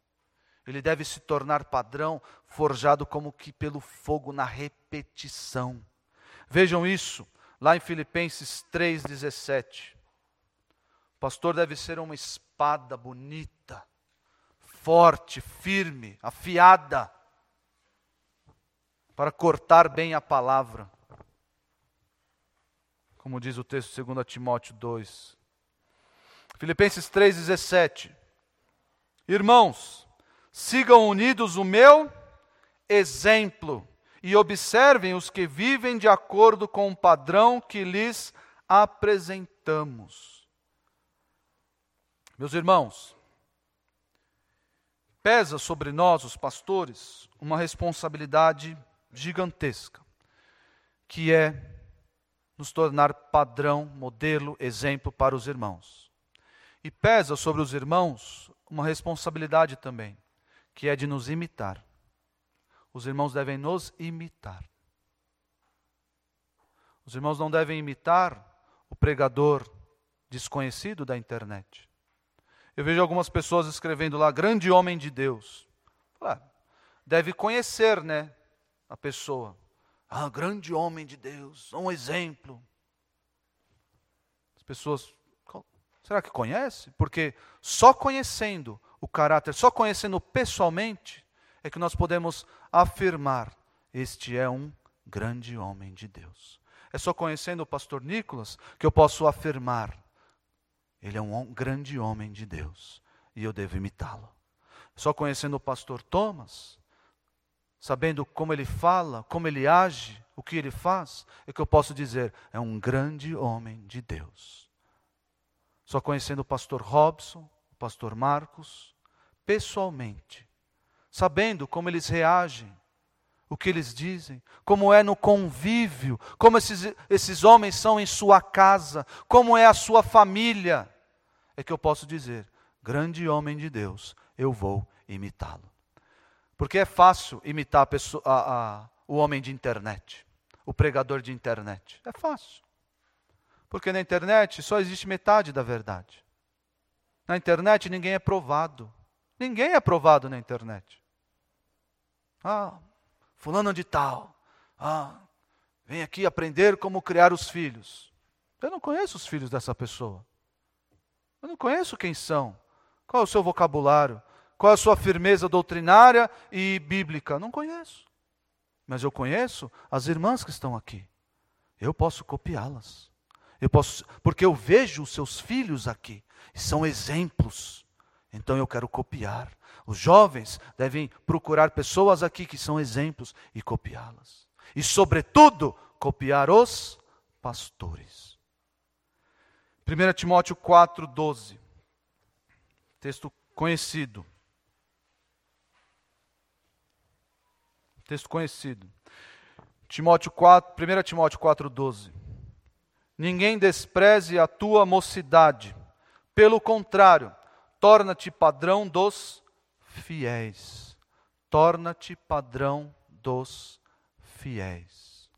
Ele deve se tornar padrão, forjado como que pelo fogo na repetição. Vejam isso lá em Filipenses 3,17 pastor deve ser uma espada bonita, forte, firme, afiada, para cortar bem a palavra. Como diz o texto 2 Timóteo 2. Filipenses 3,17. Irmãos, sigam unidos o meu exemplo e observem os que vivem de acordo com o padrão que lhes apresentamos. Meus irmãos, pesa sobre nós, os pastores, uma responsabilidade gigantesca, que é nos tornar padrão, modelo, exemplo para os irmãos. E pesa sobre os irmãos uma responsabilidade também, que é de nos imitar. Os irmãos devem nos imitar. Os irmãos não devem imitar o pregador desconhecido da internet. Eu vejo algumas pessoas escrevendo lá, grande homem de Deus. Ah, deve conhecer, né? A pessoa. Ah, grande homem de Deus, um exemplo. As pessoas, será que conhece? Porque só conhecendo o caráter, só conhecendo pessoalmente, é que nós podemos afirmar: este é um grande homem de Deus. É só conhecendo o pastor Nicolas que eu posso afirmar: ele é um grande homem de Deus e eu devo imitá-lo. Só conhecendo o pastor Thomas, sabendo como ele fala, como ele age, o que ele faz, é que eu posso dizer: é um grande homem de Deus. Só conhecendo o pastor Robson, o pastor Marcos, pessoalmente, sabendo como eles reagem, o que eles dizem, como é no convívio, como esses, esses homens são em sua casa, como é a sua família, é que eu posso dizer: grande homem de Deus, eu vou imitá-lo. Porque é fácil imitar a pessoa, a, a, o homem de internet, o pregador de internet. É fácil. Porque na internet só existe metade da verdade. Na internet ninguém é provado. Ninguém é provado na internet. Ah, fulano de tal. Ah, vem aqui aprender como criar os filhos. Eu não conheço os filhos dessa pessoa. Eu não conheço quem são. Qual é o seu vocabulário? Qual é a sua firmeza doutrinária e bíblica? Não conheço. Mas eu conheço as irmãs que estão aqui. Eu posso copiá-las. Eu posso, porque eu vejo os seus filhos aqui, são exemplos. Então eu quero copiar. Os jovens devem procurar pessoas aqui que são exemplos e copiá-las. E, sobretudo, copiar os pastores. 1 Timóteo 4,12. Texto conhecido. Texto conhecido. Timóteo 4, 1 Timóteo 4,12. Ninguém despreze a tua mocidade. Pelo contrário, torna-te padrão dos fiéis. Torna-te padrão dos fiéis.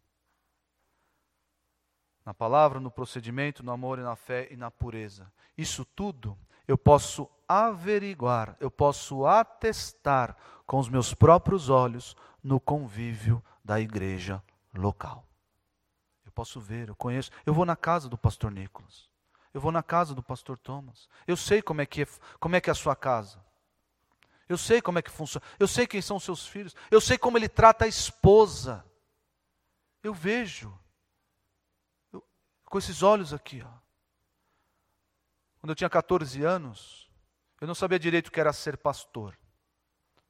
Na palavra, no procedimento, no amor e na fé e na pureza. Isso tudo eu posso averiguar, eu posso atestar com os meus próprios olhos no convívio da igreja local. Eu posso ver, eu conheço. Eu vou na casa do pastor Nicolas. Eu vou na casa do pastor Thomas. Eu sei como é que é, como é, que é a sua casa. Eu sei como é que funciona. Eu sei quem são seus filhos. Eu sei como ele trata a esposa. Eu vejo. Eu, com esses olhos aqui, ó. Quando eu tinha 14 anos, eu não sabia direito o que era ser pastor.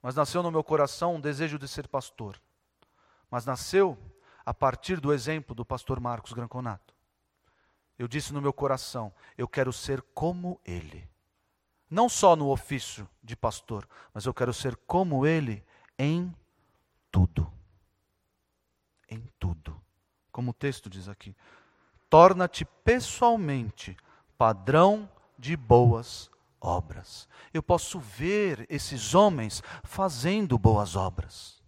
Mas nasceu no meu coração um desejo de ser pastor. Mas nasceu a partir do exemplo do pastor Marcos Granconato. Eu disse no meu coração: eu quero ser como ele. Não só no ofício de pastor, mas eu quero ser como ele em tudo. Em tudo. Como o texto diz aqui. Torna-te pessoalmente padrão de boas obras. Eu posso ver esses homens fazendo boas obras.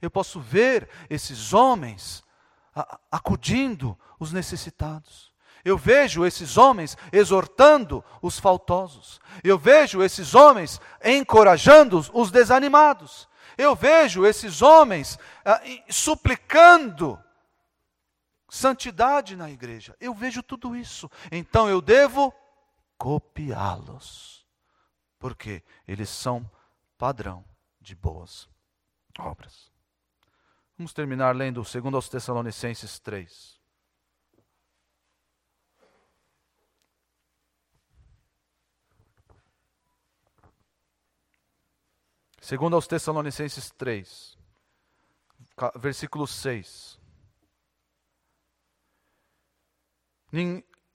Eu posso ver esses homens acudindo os necessitados. Eu vejo esses homens exortando os faltosos. Eu vejo esses homens encorajando os desanimados. Eu vejo esses homens ah, suplicando santidade na igreja. Eu vejo tudo isso. Então eu devo copiá-los, porque eles são padrão de boas obras. Vamos terminar lendo 2 aos Tessalonicenses 3. Segundo aos Tessalonicenses 3, versículo 6.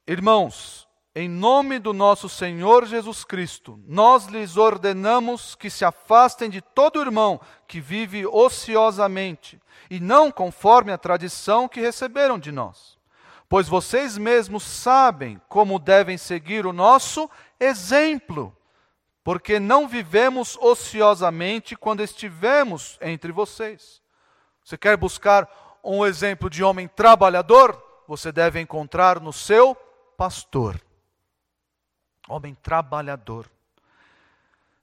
Irmãos, em nome do nosso Senhor Jesus Cristo, nós lhes ordenamos que se afastem de todo irmão que vive ociosamente e não conforme a tradição que receberam de nós. Pois vocês mesmos sabem como devem seguir o nosso exemplo, porque não vivemos ociosamente quando estivemos entre vocês. Você quer buscar um exemplo de homem trabalhador? Você deve encontrar no seu pastor homem trabalhador.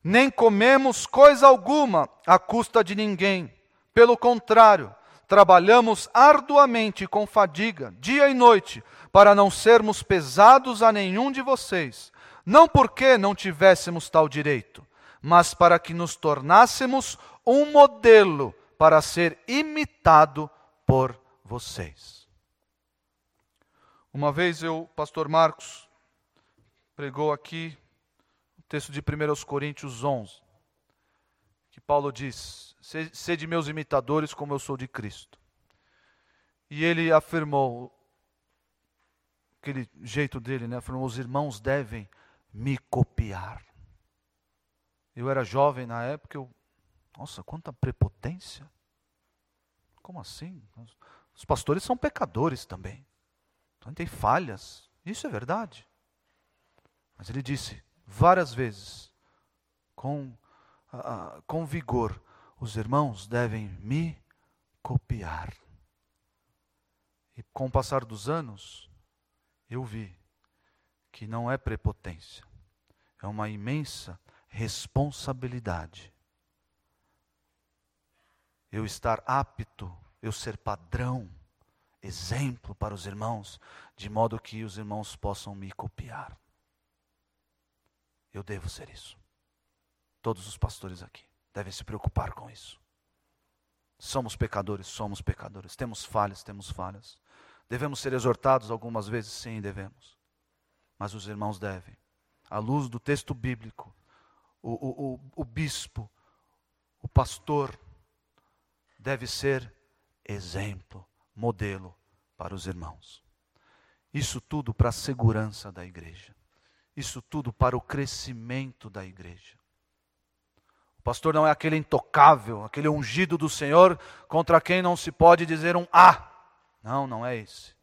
Nem comemos coisa alguma à custa de ninguém. Pelo contrário, trabalhamos arduamente com fadiga, dia e noite, para não sermos pesados a nenhum de vocês. Não porque não tivéssemos tal direito, mas para que nos tornássemos um modelo para ser imitado por vocês. Uma vez eu, pastor Marcos, pregou aqui o texto de 1 Coríntios 11, que Paulo diz: Sede meus imitadores, como eu sou de Cristo. E ele afirmou, aquele jeito dele, né? Afirmou: os irmãos devem me copiar. Eu era jovem na época, eu, nossa, quanta prepotência. Como assim? Os pastores são pecadores também. Então tem falhas. Isso é verdade. Mas ele disse várias vezes, com, uh, com vigor: os irmãos devem me copiar. E com o passar dos anos, eu vi que não é prepotência, é uma imensa responsabilidade. eu estar apto, eu ser padrão, exemplo para os irmãos, de modo que os irmãos possam me copiar. Eu devo ser isso. Todos os pastores aqui devem se preocupar com isso. Somos pecadores, somos pecadores. Temos falhas, temos falhas. Devemos ser exortados algumas vezes? Sim, devemos. Mas os irmãos devem, à luz do texto bíblico, o, o, o, o bispo, o pastor, deve ser exemplo, modelo para os irmãos. Isso tudo para a segurança da igreja. Isso tudo para o crescimento da igreja. O pastor não é aquele intocável, aquele ungido do Senhor contra quem não se pode dizer um ah. Não, não é esse.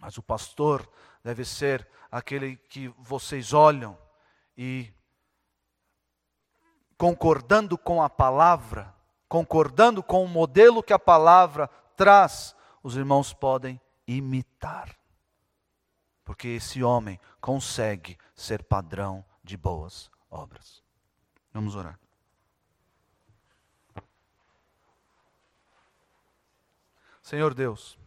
Mas o pastor deve ser aquele que vocês olham e, concordando com a palavra, concordando com o modelo que a palavra traz, os irmãos podem imitar. Porque esse homem consegue ser padrão de boas obras. Vamos orar. Senhor Deus,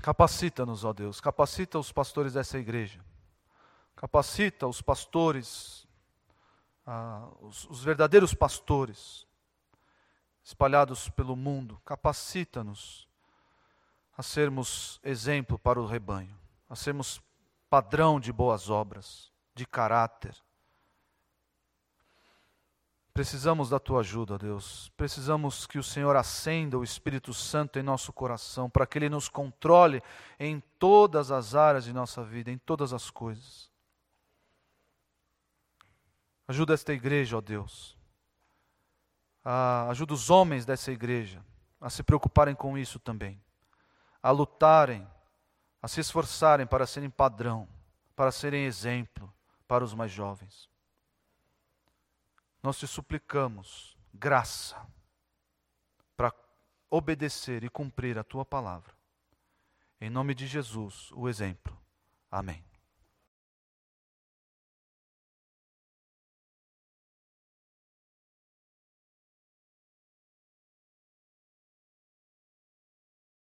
capacita-nos, ó Deus, capacita os pastores dessa igreja, capacita os pastores, ah, os, os verdadeiros pastores, espalhados pelo mundo, capacita-nos a sermos exemplo para o rebanho, a sermos padrão de boas obras, de caráter. Precisamos da tua ajuda, Deus. Precisamos que o Senhor acenda o Espírito Santo em nosso coração, para que ele nos controle em todas as áreas de nossa vida, em todas as coisas. Ajuda esta igreja, ó Deus ah, ajuda os homens dessa igreja a se preocuparem com isso também, a lutarem, a se esforçarem para serem padrão, para serem exemplo para os mais jovens. Nós te suplicamos graça para obedecer e cumprir a tua palavra. Em nome de Jesus, o exemplo. Amém.